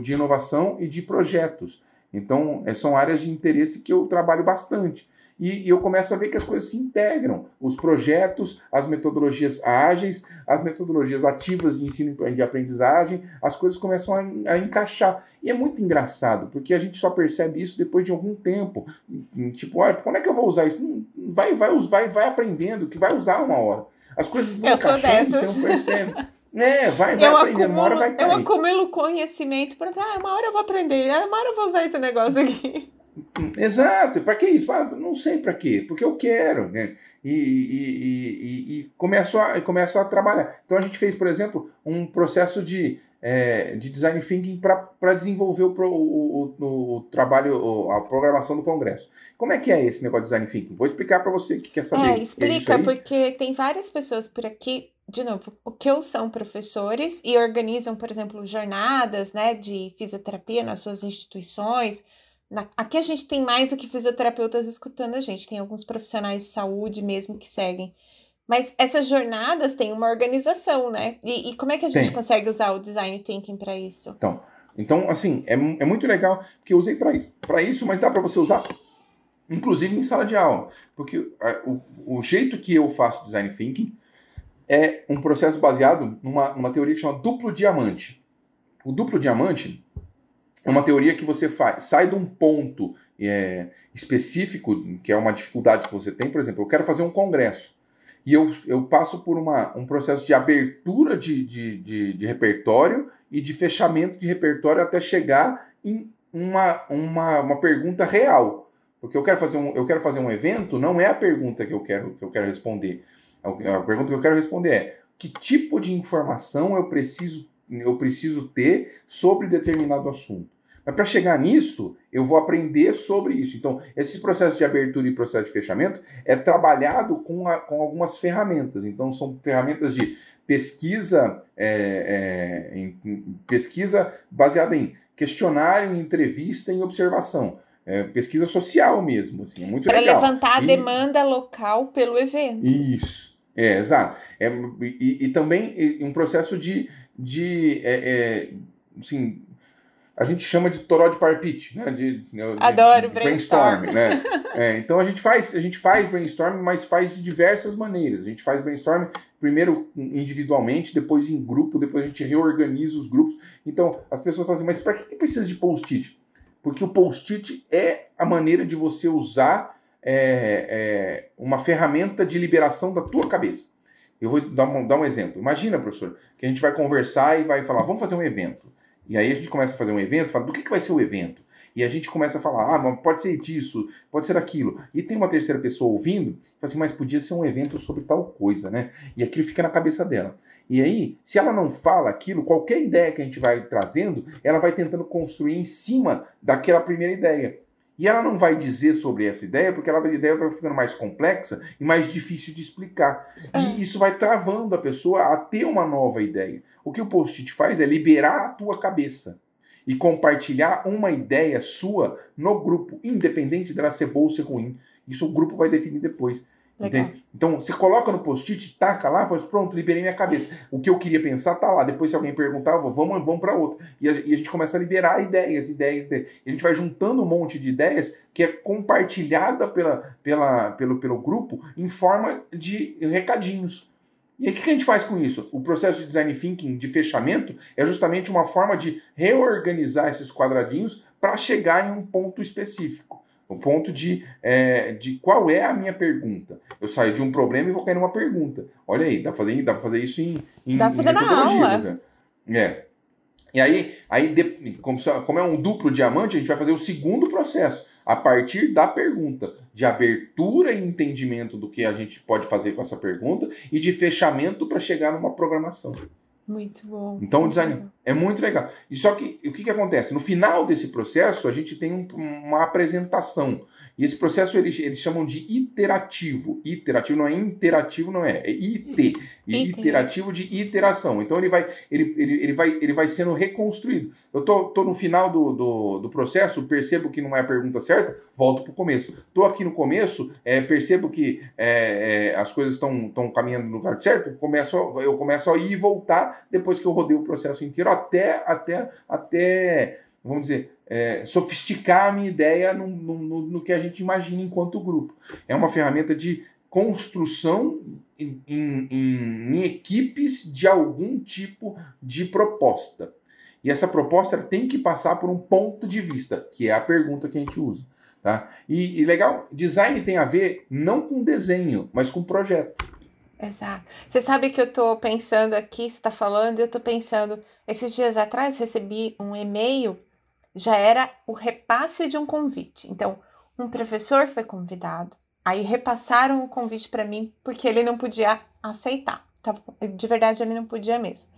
de inovação e de projetos. Então, é, são áreas de interesse que eu trabalho bastante e, eu começo a ver que as coisas se integram. Os projetos, as metodologias ágeis, as metodologias ativas de ensino e de aprendizagem, as coisas começam a, a, encaixar. E é muito engraçado, porque a gente só percebe isso depois de algum tempo. Tipo, olha, quando é que eu vou usar isso? Vai, vai, vai, vai aprendendo, que vai usar uma hora. As coisas vão eu encaixando e você não percebe. [laughs] É, vai, vai eu aprendendo, acumulo, uma hora vai cair. Eu acumulo conhecimento para, ah, uma hora eu vou aprender, ah, uma hora eu vou usar esse negócio aqui. Exato, para que isso? Ah, não sei para quê, porque eu quero, né? E, e, e, e, começo a, começo a trabalhar. Então a gente fez, por exemplo, um processo de, é, de design thinking para desenvolver o, o, o, o, trabalho, a programação do Congresso. Como é que é esse negócio de design thinking? Vou explicar para você que quer saber. É, explica, porque tem várias pessoas por aqui de novo, o que eu são professores e organizam, por exemplo, jornadas né, de fisioterapia nas suas instituições, aqui a gente tem mais do que fisioterapeutas escutando a gente, tem alguns profissionais de saúde mesmo que seguem. Mas essas jornadas têm uma organização, né? E, e como é que a gente tem. consegue usar o design thinking para isso? Então, então, assim, é, é muito legal, porque eu usei para isso, mas dá para você usar, inclusive em sala de aula. Porque a, o, o jeito que eu faço design thinking é um processo baseado numa, numa teoria que chama duplo diamante. O duplo diamante é uma teoria que você faz, sai de um ponto é, específico, que é uma dificuldade que você tem, por exemplo, eu quero fazer um congresso. E eu, eu passo por uma, um processo de abertura de, de, de, de repertório e de fechamento de repertório até chegar em uma, uma, uma pergunta real. Porque eu quero, fazer um, eu quero fazer um evento, não é a pergunta que eu quero, que eu quero responder. A pergunta que eu quero responder é: que tipo de informação eu preciso, eu preciso ter sobre determinado assunto? Mas para chegar nisso, eu vou aprender sobre isso. Então, esse processo de abertura e processo de fechamento é trabalhado com, a, com algumas ferramentas. Então, são ferramentas de pesquisa, é, é, em, em pesquisa baseada em questionário, entrevista e observação. É, pesquisa social mesmo, assim, é muito legal. Para levantar a e... demanda local pelo evento. Isso, é, exato. É, e, e também um processo de, de assim, a gente chama de toró de parpite, né? De, de, Adoro de brainstorm. brainstorm né? [laughs] é, então a gente faz, a gente faz brainstorm, mas faz de diversas maneiras. A gente faz brainstorm primeiro individualmente, depois em grupo, depois a gente reorganiza os grupos. Então as pessoas falam assim, mas para que, que precisa de post-it? Porque o post-it é a maneira de você usar é, é, uma ferramenta de liberação da tua cabeça. Eu vou dar um, dar um exemplo. Imagina, professor, que a gente vai conversar e vai falar, vamos fazer um evento. E aí a gente começa a fazer um evento, fala, do que, que vai ser o evento? E a gente começa a falar, ah, pode ser disso, pode ser aquilo. E tem uma terceira pessoa ouvindo, fala assim, mas podia ser um evento sobre tal coisa, né? E aquilo fica na cabeça dela. E aí, se ela não fala aquilo, qualquer ideia que a gente vai trazendo, ela vai tentando construir em cima daquela primeira ideia. E ela não vai dizer sobre essa ideia, porque ela, a ideia vai ficando mais complexa e mais difícil de explicar. E é. isso vai travando a pessoa a ter uma nova ideia. O que o post-it faz é liberar a tua cabeça e compartilhar uma ideia sua no grupo, independente dela ser boa ou ser ruim. Isso o grupo vai definir depois. Então, você coloca no post-it, taca lá, faz, pronto, liberei minha cabeça. O que eu queria pensar tá lá. Depois, se alguém perguntar, vamos, vamos para outra. E a, e a, gente começa a liberar ideias, ideias, ideias. E a gente vai juntando um monte de ideias que é compartilhada pela, pela, pelo, pelo grupo em forma de recadinhos. E aí, o que a gente faz com isso? O processo de design thinking de fechamento é justamente uma forma de reorganizar esses quadradinhos para chegar em um ponto específico. O ponto de, é, de qual é a minha pergunta. Eu saio de um problema e vou cair numa pergunta. Olha aí, dá pra fazer, dá pra fazer isso em, em, dá pra fazer na aula. Né? É. E aí, aí como, como é um duplo diamante, a gente vai fazer o segundo processo. A partir da pergunta, de abertura e entendimento do que a gente pode fazer com essa pergunta e de fechamento para chegar numa programação. Muito bom. Então o design é muito legal. E só que o que, que acontece? No final desse processo, a gente tem um, uma apresentação. E esse processo eles, eles chamam de iterativo. Iterativo não é interativo, não é. É IT. Iterativo de iteração. Então ele vai, ele, ele, ele, vai, ele vai sendo reconstruído. Eu tô, tô no final do, do, do processo, percebo que não é a pergunta certa, volto para o começo. Tô aqui no começo, é, percebo que é, é, as coisas estão caminhando no lugar certo, começo, eu começo a ir e voltar depois que eu rodei o processo inteiro até, até, até vamos dizer, é, sofisticar a minha ideia no, no, no, que a gente imagina enquanto grupo. É uma ferramenta de construção em, em, em, equipes de algum tipo de proposta. E essa proposta tem que passar por um ponto de vista, que é a pergunta que a gente usa. Tá? E, e legal, design tem a ver não com desenho, mas com projeto. Exato. Você sabe que eu estou pensando aqui, você está falando, eu estou pensando. Esses dias atrás recebi um e-mail já era o repasse de um convite. Então, um professor foi convidado, aí repassaram o convite para mim porque ele não podia aceitar. Tá? De verdade, ele não podia mesmo.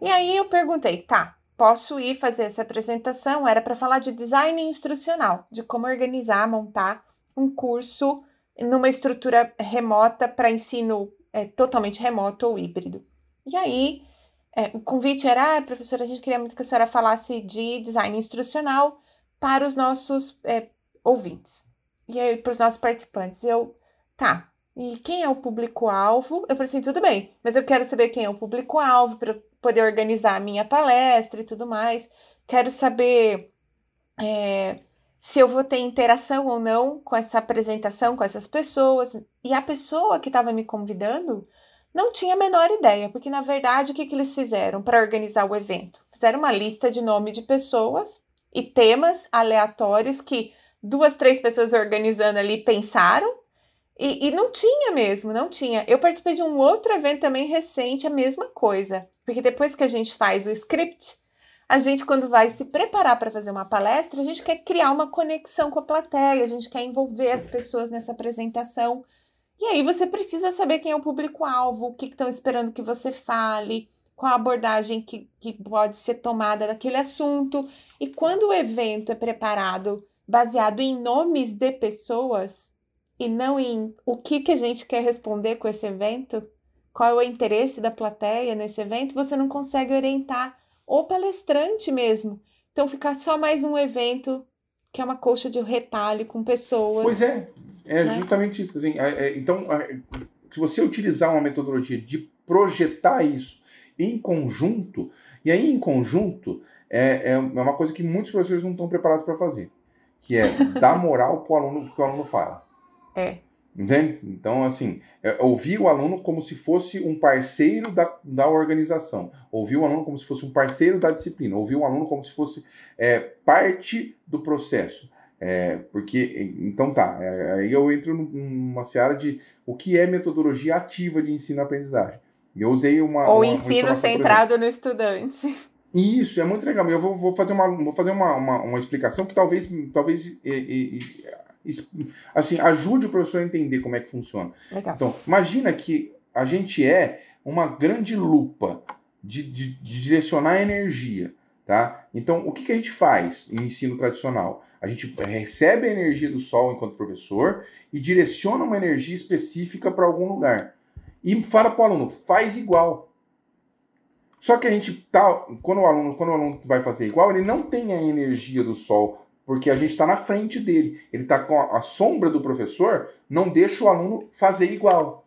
E aí eu perguntei, tá, posso ir fazer essa apresentação? Era para falar de design instrucional, de como organizar, montar um curso numa estrutura remota para ensino é, totalmente remoto ou híbrido. E aí é, o convite era, ah, professora, a gente queria muito que a senhora falasse de design instrucional para os nossos é, ouvintes e aí para os nossos participantes. Eu, tá, e quem é o público-alvo? Eu falei assim, tudo bem, mas eu quero saber quem é o público-alvo para poder organizar a minha palestra e tudo mais. Quero saber é, se eu vou ter interação ou não com essa apresentação, com essas pessoas. E a pessoa que estava me convidando não tinha a menor ideia, porque na verdade o que, que eles fizeram para organizar o evento? Fizeram uma lista de nome de pessoas e temas aleatórios que duas, três pessoas organizando ali pensaram e, e, não tinha mesmo, não tinha. Eu participei de um outro evento também recente, a mesma coisa. Porque depois que a gente faz o script, a gente, quando vai se preparar para fazer uma palestra, a gente quer criar uma conexão com a plateia, a gente quer envolver as pessoas nessa apresentação. E aí você precisa saber quem é o público-alvo, o que estão esperando que você fale, qual a abordagem que, que pode ser tomada daquele assunto. E quando o evento é preparado baseado em nomes de pessoas e não em o que, que a gente quer responder com esse evento, qual é o interesse da plateia nesse evento, você não consegue orientar o palestrante mesmo. Então fica só mais um evento que é uma coxa de retalho com pessoas. Pois é, é né? justamente isso. Assim, é, é, então, se você utilizar uma metodologia de projetar isso em conjunto, e aí em conjunto é, é uma coisa que muitos professores não estão preparados para fazer, que é [laughs] dar moral para o aluno que o aluno fala. É. Entende? Então, assim, é, ouvir o aluno como se fosse um parceiro da, da organização, ouvir o aluno como se fosse um parceiro da disciplina, ouvir o aluno como se fosse é, parte do processo. É, porque, então tá, é, aí eu entro numa seara de o que é metodologia ativa de ensino-aprendizagem. Eu usei uma. Ou uma ensino centrado no estudante. Isso, é muito legal. Eu vou, vou fazer, uma, vou fazer uma, uma, uma explicação que talvez, talvez assim, ajude o professor a entender como é que funciona. Legal. Então, imagina que a gente é uma grande lupa de, de, de direcionar energia. Tá? Então, o que, que a gente faz em ensino tradicional? A gente recebe a energia do sol enquanto professor e direciona uma energia específica para algum lugar. E fala para o aluno, faz igual. Só que a gente tá. Quando o aluno, quando o aluno vai fazer igual, ele não tem a energia do sol, porque a gente está na frente dele. Ele está com a, a sombra do professor, não deixa o aluno fazer igual.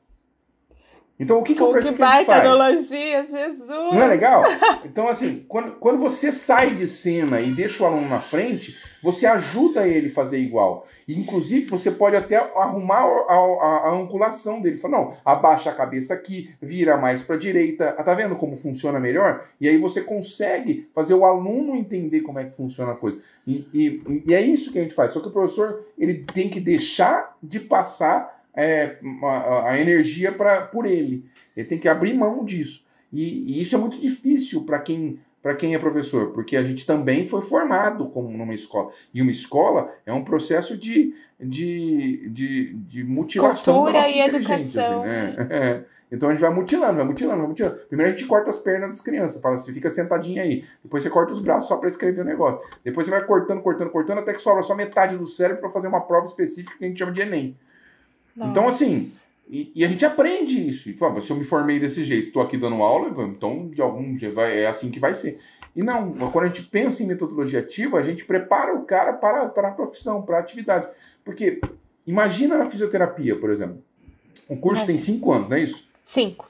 Então, o que, que, Pô, eu, que que a gente faz? analogia, Jesus! Não é legal? Então, assim, quando, quando você sai de cena e deixa o aluno na frente, você ajuda ele a fazer igual. E, inclusive, você pode até arrumar a, a, a angulação dele. Fala, não, abaixa a cabeça aqui, vira mais para a direita. Tá vendo como funciona melhor? E aí você consegue fazer o aluno entender como é que funciona a coisa. E, e, e é isso que a gente faz. Só que o professor ele tem que deixar de passar é, a, a, energia pra, por ele. Ele tem que abrir mão disso. E, e isso é muito difícil para quem para quem é professor, porque a gente também foi formado como numa escola. E uma escola é um processo de, de, de, de mutilação Cultura da nossa e inteligência. educação. Assim, né? [laughs] Então a gente vai mutilando, vai mutilando, vai mutilando. Primeiro a gente corta as pernas das crianças, fala assim, fica sentadinho aí. Depois você corta os braços só para escrever o negócio. Depois você vai cortando, cortando, cortando, até que sobra só metade do cérebro para fazer uma prova específica que a gente chama de Enem. Não. Então, assim, e, e, a gente aprende isso. E, pô, se eu me formei desse jeito, estou aqui dando aula, então de algum jeito vai, é assim que vai ser. E não, quando a gente pensa em metodologia ativa, a gente prepara o cara para, para a profissão, para a atividade. Porque imagina na fisioterapia, por exemplo. O curso tem cinco anos, não é isso? Cinco.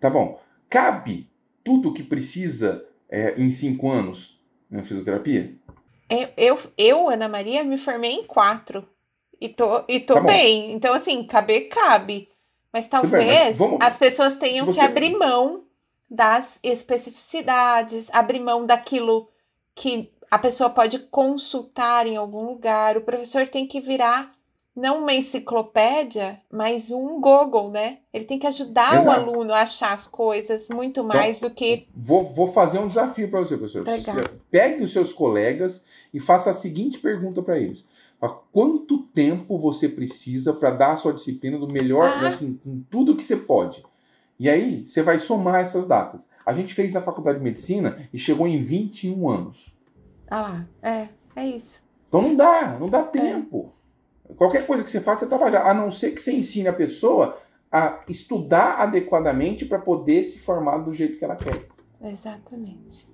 Tá bom. Cabe tudo o que precisa é, em cinco anos na fisioterapia? Eu, eu, eu, Ana Maria, me formei em quatro. E tô, e tô Tá bom. bem. Então, assim, caber, cabe. Mas talvez bem, mas vamos- as pessoas tenham se que você- abrir mão das especificidades, abrir mão daquilo que a pessoa pode consultar em algum lugar. O professor tem que virar não uma enciclopédia, mas um Google, né? Ele tem que ajudar o Exato. aluno a achar as coisas muito mais do que. Vou, vou fazer um desafio para você, professor. Você Pegue os seus colegas e faça a seguinte pergunta para eles. Fala, Quanto tempo você precisa para dar a sua disciplina do melhor, Ah. assim, com tudo que você pode? E aí, você vai somar essas datas. A gente fez na faculdade de medicina e chegou em 21 anos. Ah é, é isso. Então não dá, não dá tempo. Qualquer coisa que você faça, você trabalha. A não ser que você ensine a pessoa a estudar adequadamente para poder se formar do jeito que ela quer. Exatamente.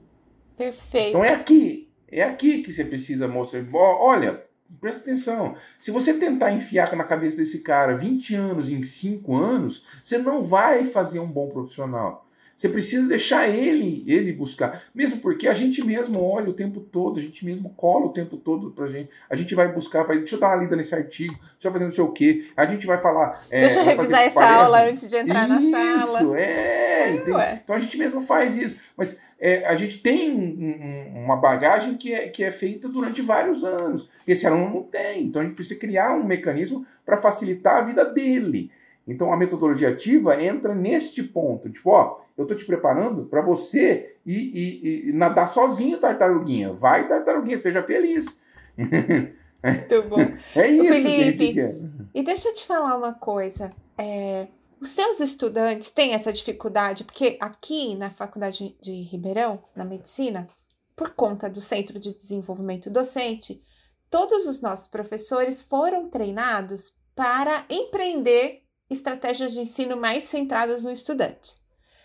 Perfeito. Então é aqui, é aqui que você precisa mostrar. Olha, presta atenção. Se você tentar enfiar na cabeça desse cara 20 anos em 5 anos, você não vai fazer um bom profissional. Você precisa deixar ele, ele buscar. Mesmo porque a gente mesmo olha o tempo todo, a gente mesmo cola o tempo todo pra gente. A gente vai buscar, vai, deixa eu dar uma lida nesse artigo, deixa eu fazer não sei o quê. A gente vai falar. é, Deixa eu revisar essa palestra. aula antes de entrar na Isso, sala. é. É. Então a gente mesmo faz isso. Mas é, a gente tem um- um- uma bagagem que é, que é feita durante vários anos. Esse aluno não tem. Então a gente precisa criar um mecanismo para facilitar a vida dele. Então a metodologia ativa entra neste ponto. Tipo, ó, eu tô te preparando para você ir, ir- ir nadar sozinho, tartaruguinha. Vai, tartaruguinha, seja feliz. Muito bom. [laughs] É isso que Felipe, quer. E deixa eu te falar uma coisa. É, os seus estudantes têm essa dificuldade, porque aqui na Faculdade de Ribeirão, na medicina, por conta do Centro de Desenvolvimento Docente, todos os nossos professores foram treinados para empreender estratégias de ensino mais centradas no estudante.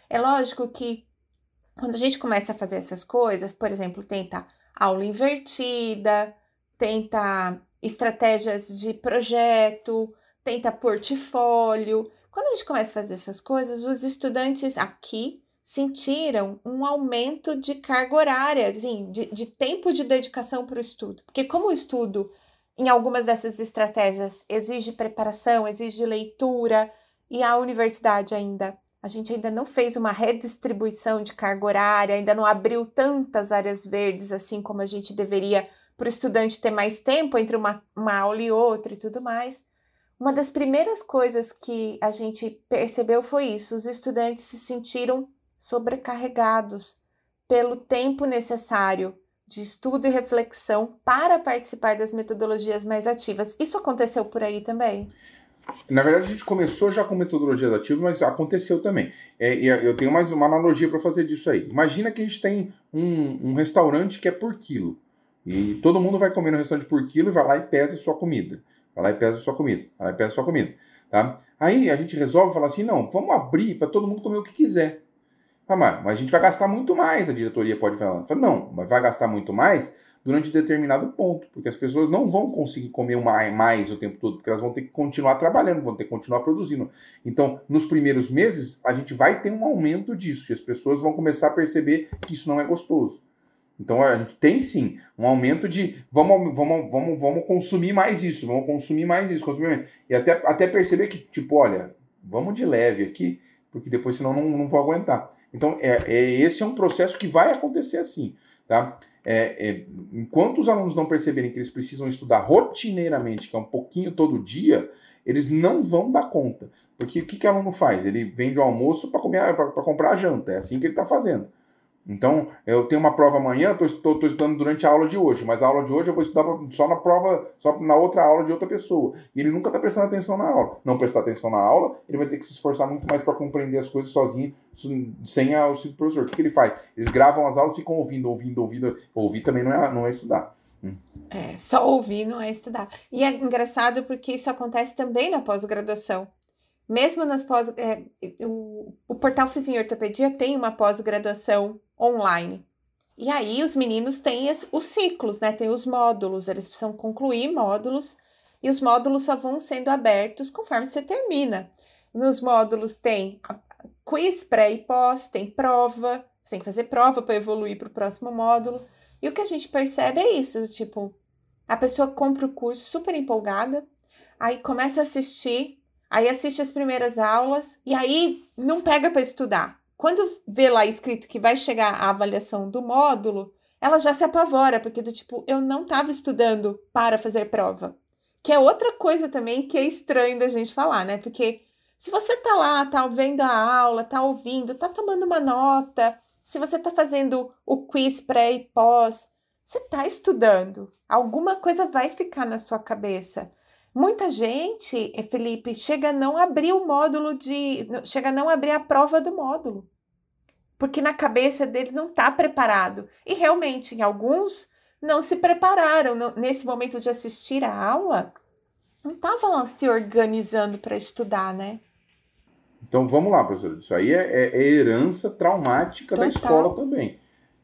É lógico que quando a gente começa a fazer essas coisas, por exemplo, tenta aula invertida, tenta estratégias de projeto, tenta portfólio. Quando a gente começa a fazer essas coisas, os estudantes aqui sentiram um aumento de carga horária, assim, de, de tempo de dedicação para o estudo. Porque como o estudo em algumas dessas estratégias exige preparação, exige leitura, e a universidade ainda. A gente ainda não fez uma redistribuição de carga horária, ainda não abriu tantas áreas verdes assim como a gente deveria para o estudante ter mais tempo entre uma, uma aula e outra e tudo mais. Uma das primeiras coisas que a gente percebeu foi isso: os estudantes se sentiram sobrecarregados pelo tempo necessário de estudo e reflexão para participar das metodologias mais ativas. Isso aconteceu por aí também? Na verdade, a gente começou já com metodologias ativas, mas aconteceu também. É, eu tenho mais uma analogia para fazer disso aí. Imagina que a gente tem um, um, restaurante que é por quilo. E todo mundo vai comer no restaurante por quilo e vai lá e pesa a sua comida. Vai lá e pesa a sua comida. Vai lá e pesa a sua comida. Tá? Aí a gente resolve falar assim: não, vamos abrir para todo mundo comer o que quiser. Ah, mas a gente vai gastar muito mais, a diretoria pode falar. Falo, não, mas vai gastar muito mais durante determinado ponto, porque as pessoas não vão conseguir comer mais o tempo todo, porque elas vão ter que continuar trabalhando, vão ter que continuar produzindo. Então, nos primeiros meses, a gente vai ter um aumento disso, e as pessoas vão começar a perceber que isso não é gostoso. Então tem sim um aumento de vamos, vamos, vamos, vamos consumir mais isso, vamos consumir mais isso, consumir mais. E até, até perceber que, tipo, olha, vamos de leve aqui, porque depois senão não, não vou aguentar. Então, é, é, esse é um processo que vai acontecer assim. Tá? É, é, enquanto os alunos não perceberem que eles precisam estudar rotineiramente, que é um pouquinho todo dia, eles não vão dar conta. Porque o que, que o aluno faz? Ele vende o almoço para comprar a janta. É assim que ele está fazendo. Então, eu tenho uma prova amanhã, estou estudando durante a aula de hoje, mas a aula de hoje eu vou estudar só na prova, só na outra aula de outra pessoa. E ele nunca está prestando atenção na aula. Não prestar atenção na aula, ele vai ter que se esforçar muito mais para compreender as coisas sozinho, sem auxílio do professor. O que, que, ele faz? Eles gravam as aulas ficam ouvindo, ouvindo, ouvindo. Ouvir também não é, não é estudar. Hum. É, só ouvir não é estudar. E é engraçado porque isso acontece também na pós-graduação. Mesmo nas pós. É, o, o portal Ortopedia tem uma pós-graduação online. E aí os meninos têm os ciclos, né? Tem os módulos, eles precisam concluir módulos e os módulos só vão sendo abertos conforme você termina. Nos módulos tem quiz pré e pós, tem prova, você tem que fazer prova para evoluir para o próximo módulo. E o que a gente percebe é isso, tipo, a pessoa compra o curso super empolgada, aí começa a assistir, aí assiste as primeiras aulas e aí não pega para estudar. Quando vê lá escrito que vai chegar a avaliação do módulo, ela já se apavora, porque do tipo, eu não estava estudando para fazer prova. Que é outra coisa também que é estranho da gente falar, né? Porque se você tá lá, tá vendo a aula, tá ouvindo, tá tomando uma nota, se você tá fazendo o quiz pré e pós, você tá estudando. Alguma coisa vai ficar na sua cabeça. Muita gente, eh, Felipe, chega a não abrir o módulo de. chega a não abrir a prova do módulo. Porque na cabeça dele não está preparado. E realmente, em alguns não se prepararam não, nesse momento de assistir a aula, não estavam se organizando para estudar, né? Então vamos lá, professor. Isso aí é, é, é herança traumática Total. da escola também.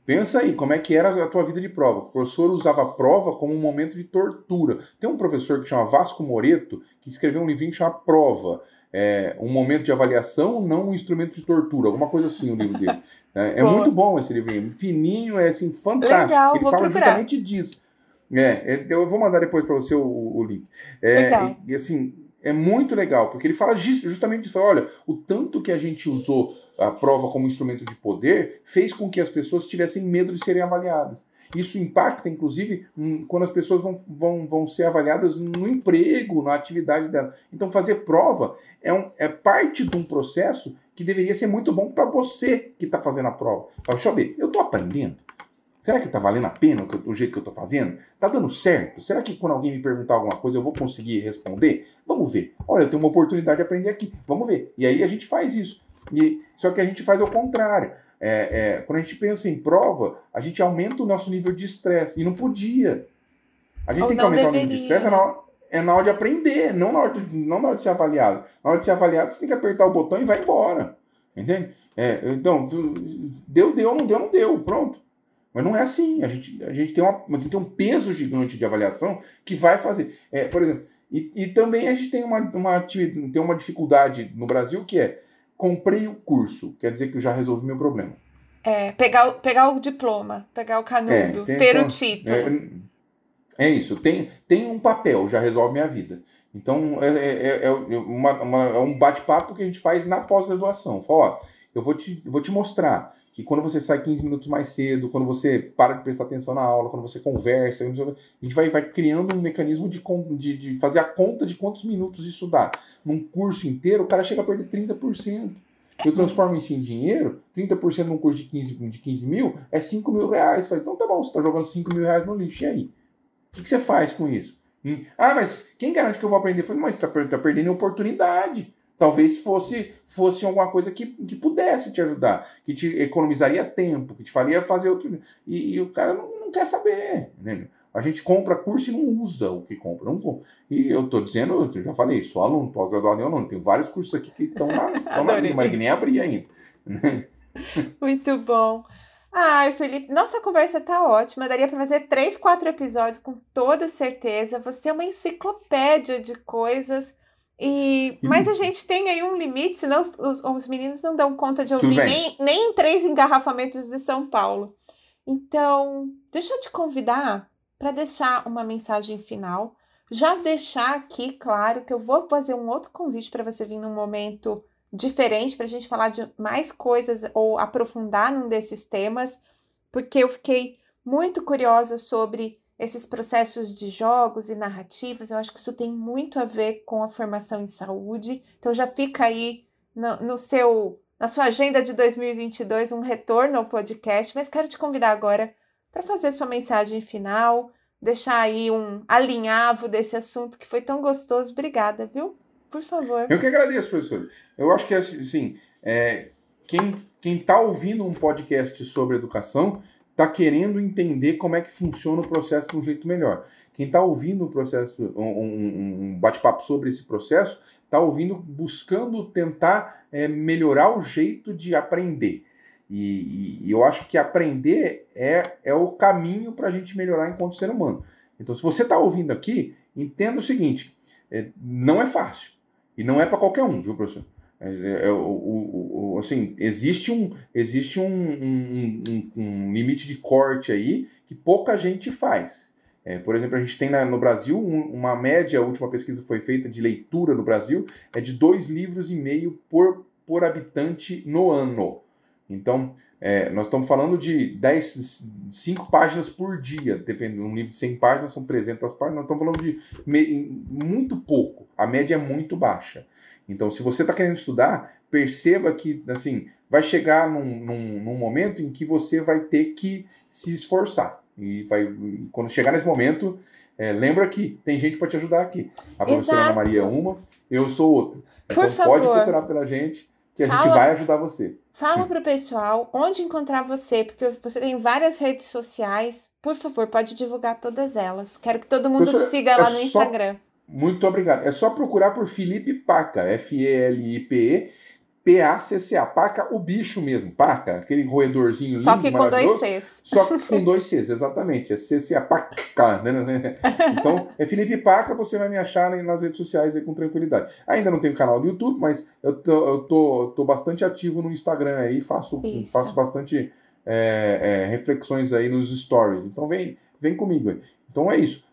Pensa aí, como é que era a tua vida de prova. O professor usava a prova como um momento de tortura. Tem um professor que chama Vasco Moreto, que escreveu um livrinho que chama Prova. É, um momento de avaliação, não um instrumento de tortura, alguma coisa assim o livro dele. [laughs] É, é muito bom esse livrinho, fininho, é assim, fantástico. Legal, Ele fala procurar. justamente disso. É, é, eu vou mandar depois para você o, o link. É, e, assim, é muito legal, porque ele fala justamente disso. Olha, o tanto que a gente usou a prova como instrumento de poder fez com que as pessoas tivessem medo de serem avaliadas. Isso impacta, inclusive, quando as pessoas vão, vão, vão ser avaliadas no emprego, na atividade dela. Então, fazer prova é, um, é parte de um processo que deveria ser muito bom para você que está fazendo a prova. Fala, deixa eu ver, eu estou aprendendo. Será que está valendo a pena o, jeito que eu estou fazendo? Está dando certo? Será que quando alguém me perguntar alguma coisa eu vou conseguir responder? Vamos ver. Olha, eu tenho uma oportunidade de aprender aqui. Vamos ver. E aí a gente faz isso. E, só que a gente faz ao contrário. É, é, quando a gente pensa em prova, a gente aumenta o nosso nível de estresse. E não podia. A gente Ou tem que aumentar deveria. o nível de estresse é na, hora, é na hora de aprender, não na hora de, não na hora de ser avaliado. Na hora de ser avaliado, você tem que apertar o botão e vai embora. Entende? É, então, deu, deu, não deu, não deu. Pronto. Mas não é assim. A gente, a gente, tem, uma, a gente tem um peso gigante de avaliação que vai fazer. É, por exemplo, e, e também a gente tem uma, uma, tem uma dificuldade no Brasil que é comprei o curso, quer dizer que eu já resolvi meu problema. É, pegar, pegar o diploma, pegar o canudo, é, tem, ter então, o título. É, É isso. Tem, tem um papel, já resolve minha vida. Então, é, é, é, uma, uma, é um bate-papo que a gente faz na pós-graduação. Fala, ó, eu vou te, vou te mostrar que quando você sai 15 minutos mais cedo, quando você para de prestar atenção na aula, quando você conversa, a gente vai, vai criando um mecanismo de, de, de fazer a conta de quantos minutos isso dá. Num curso inteiro, o cara chega a perder 30%. Eu transformo isso em dinheiro, 30% num curso de 15, de 15 mil é 5 mil reais. Falei, então tá bom, você está jogando 5 mil reais no lixo, e aí? O que, que você faz com isso? Ah, mas quem garante que eu vou aprender? Eu falei, mas você está tá perdendo oportunidade. Talvez fosse, fosse alguma coisa que, que pudesse te ajudar, que te economizaria tempo, que te faria fazer outro. E, e o cara não, não, quer saber. Né? A gente compra curso e não usa o que compra. Não, e eu estou dizendo, eu já falei, sou aluno, pós-graduado em aluno, tem vários cursos aqui que estão na, estão na linha, mas que nem abri ainda. [laughs] Muito bom. Ai, Felipe, nossa conversa tá ótima. Daria para fazer três, quatro episódios com toda certeza. Você é uma enciclopédia de coisas. E, mas a gente tem aí um limite, senão os, os, os meninos não dão conta de ouvir nem, nem três engarrafamentos de São Paulo. Então, deixa eu te convidar para deixar uma mensagem final. Já deixar aqui claro que eu vou fazer um outro convite para você vir num momento diferente para a gente falar de mais coisas ou aprofundar num desses temas, porque eu fiquei muito curiosa sobre esses processos de jogos e narrativas, eu acho que isso tem muito a ver com a formação em saúde. Então já fica aí no, no seu na sua agenda de 2022 um retorno ao podcast, mas quero te convidar agora para fazer sua mensagem final, deixar aí um alinhavo desse assunto que foi tão gostoso. Obrigada, viu? Por favor. Eu que agradeço, professor. Eu acho que assim, é, quem quem está ouvindo um podcast sobre educação está querendo entender como é que funciona o processo de um jeito melhor. Quem está ouvindo o processo, um, um, um bate-papo sobre esse processo, está ouvindo, buscando tentar é, melhorar o jeito de aprender. E, e, eu acho que aprender é, é o caminho para a gente melhorar enquanto ser humano. Então, se você está ouvindo aqui, entenda o seguinte: é, não é fácil. E não é para qualquer um, viu, professor? É, é, o, o, o, assim, existe, um, existe um, um, um, um, limite de corte aí que pouca gente faz. É, por exemplo, a gente tem na, no Brasil uma média, a última pesquisa foi feita de leitura no Brasil, é de dois livros e meio por, por habitante no ano. Então, é, nós estamos falando de 10, 5 páginas por dia, dependendo, um livro de 100 páginas são 300 páginas, nós estamos falando de me, muito pouco, a média é muito baixa. Então, se você está querendo estudar, perceba que, assim, vai chegar num, num, num, momento em que você vai ter que se esforçar. E vai, quando chegar nesse momento, é, lembra que tem gente para te ajudar aqui. A professora Exato. Ana Maria é uma, eu sou outra. Então, Por pode procurar pela gente, que a Fala. gente vai ajudar você. Fala para o pessoal onde encontrar você, porque você tem várias redes sociais. Por favor, pode divulgar todas elas. Quero que todo mundo te siga lá é no Instagram. Muito obrigado. É só procurar por Felipe Paca, F-E-L-I-P-E, P-A-C-C-A. Paca, o bicho mesmo. Paca, aquele roedorzinho lindo, Só que com dois Cs. Só que com dois Cs, exatamente. É C-C-A, Paca. Né? [laughs] Então, é Felipe Paca, você vai me achar nas redes sociais aí com tranquilidade. Ainda não tenho canal no YouTube, mas eu tô, eu tô, tô bastante ativo no Instagram aí, faço, faço bastante é, é, reflexões aí nos stories. Então, vem, vem comigo aí. Então, é isso.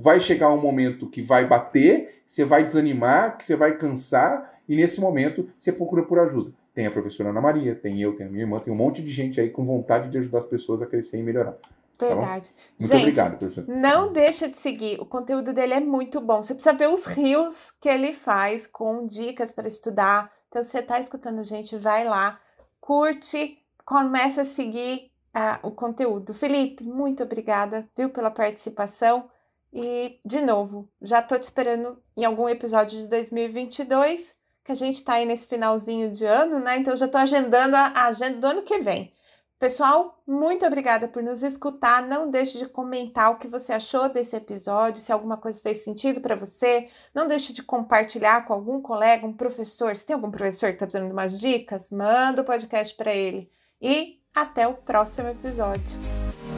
Vai chegar um momento que vai bater, você vai desanimar, que você vai cansar, e nesse momento você procura por ajuda. Tem a professora Ana Maria, tem eu, tem a minha irmã, tem um monte de gente aí com vontade de ajudar as pessoas a crescer e melhorar. Tá Verdade. Tá muito gente, obrigado, professor. Não deixa de seguir. O conteúdo dele é muito bom. Você precisa ver os rios que ele faz com dicas para estudar. Então, você está escutando a gente, vai lá, curte, começa a seguir uh, o conteúdo. Felipe, muito obrigada, viu, pela participação. E, de novo, já tô te esperando em algum episódio de 2022, que a gente tá aí nesse finalzinho de ano, né? Então já tô agendando a agenda do ano que vem. Pessoal, muito obrigada por nos escutar. Não deixe de comentar o que você achou desse episódio, se alguma coisa fez sentido para você. Não deixe de compartilhar com algum colega, um professor. Se tem algum professor que está dando umas dicas, manda o podcast para ele. E até o próximo episódio.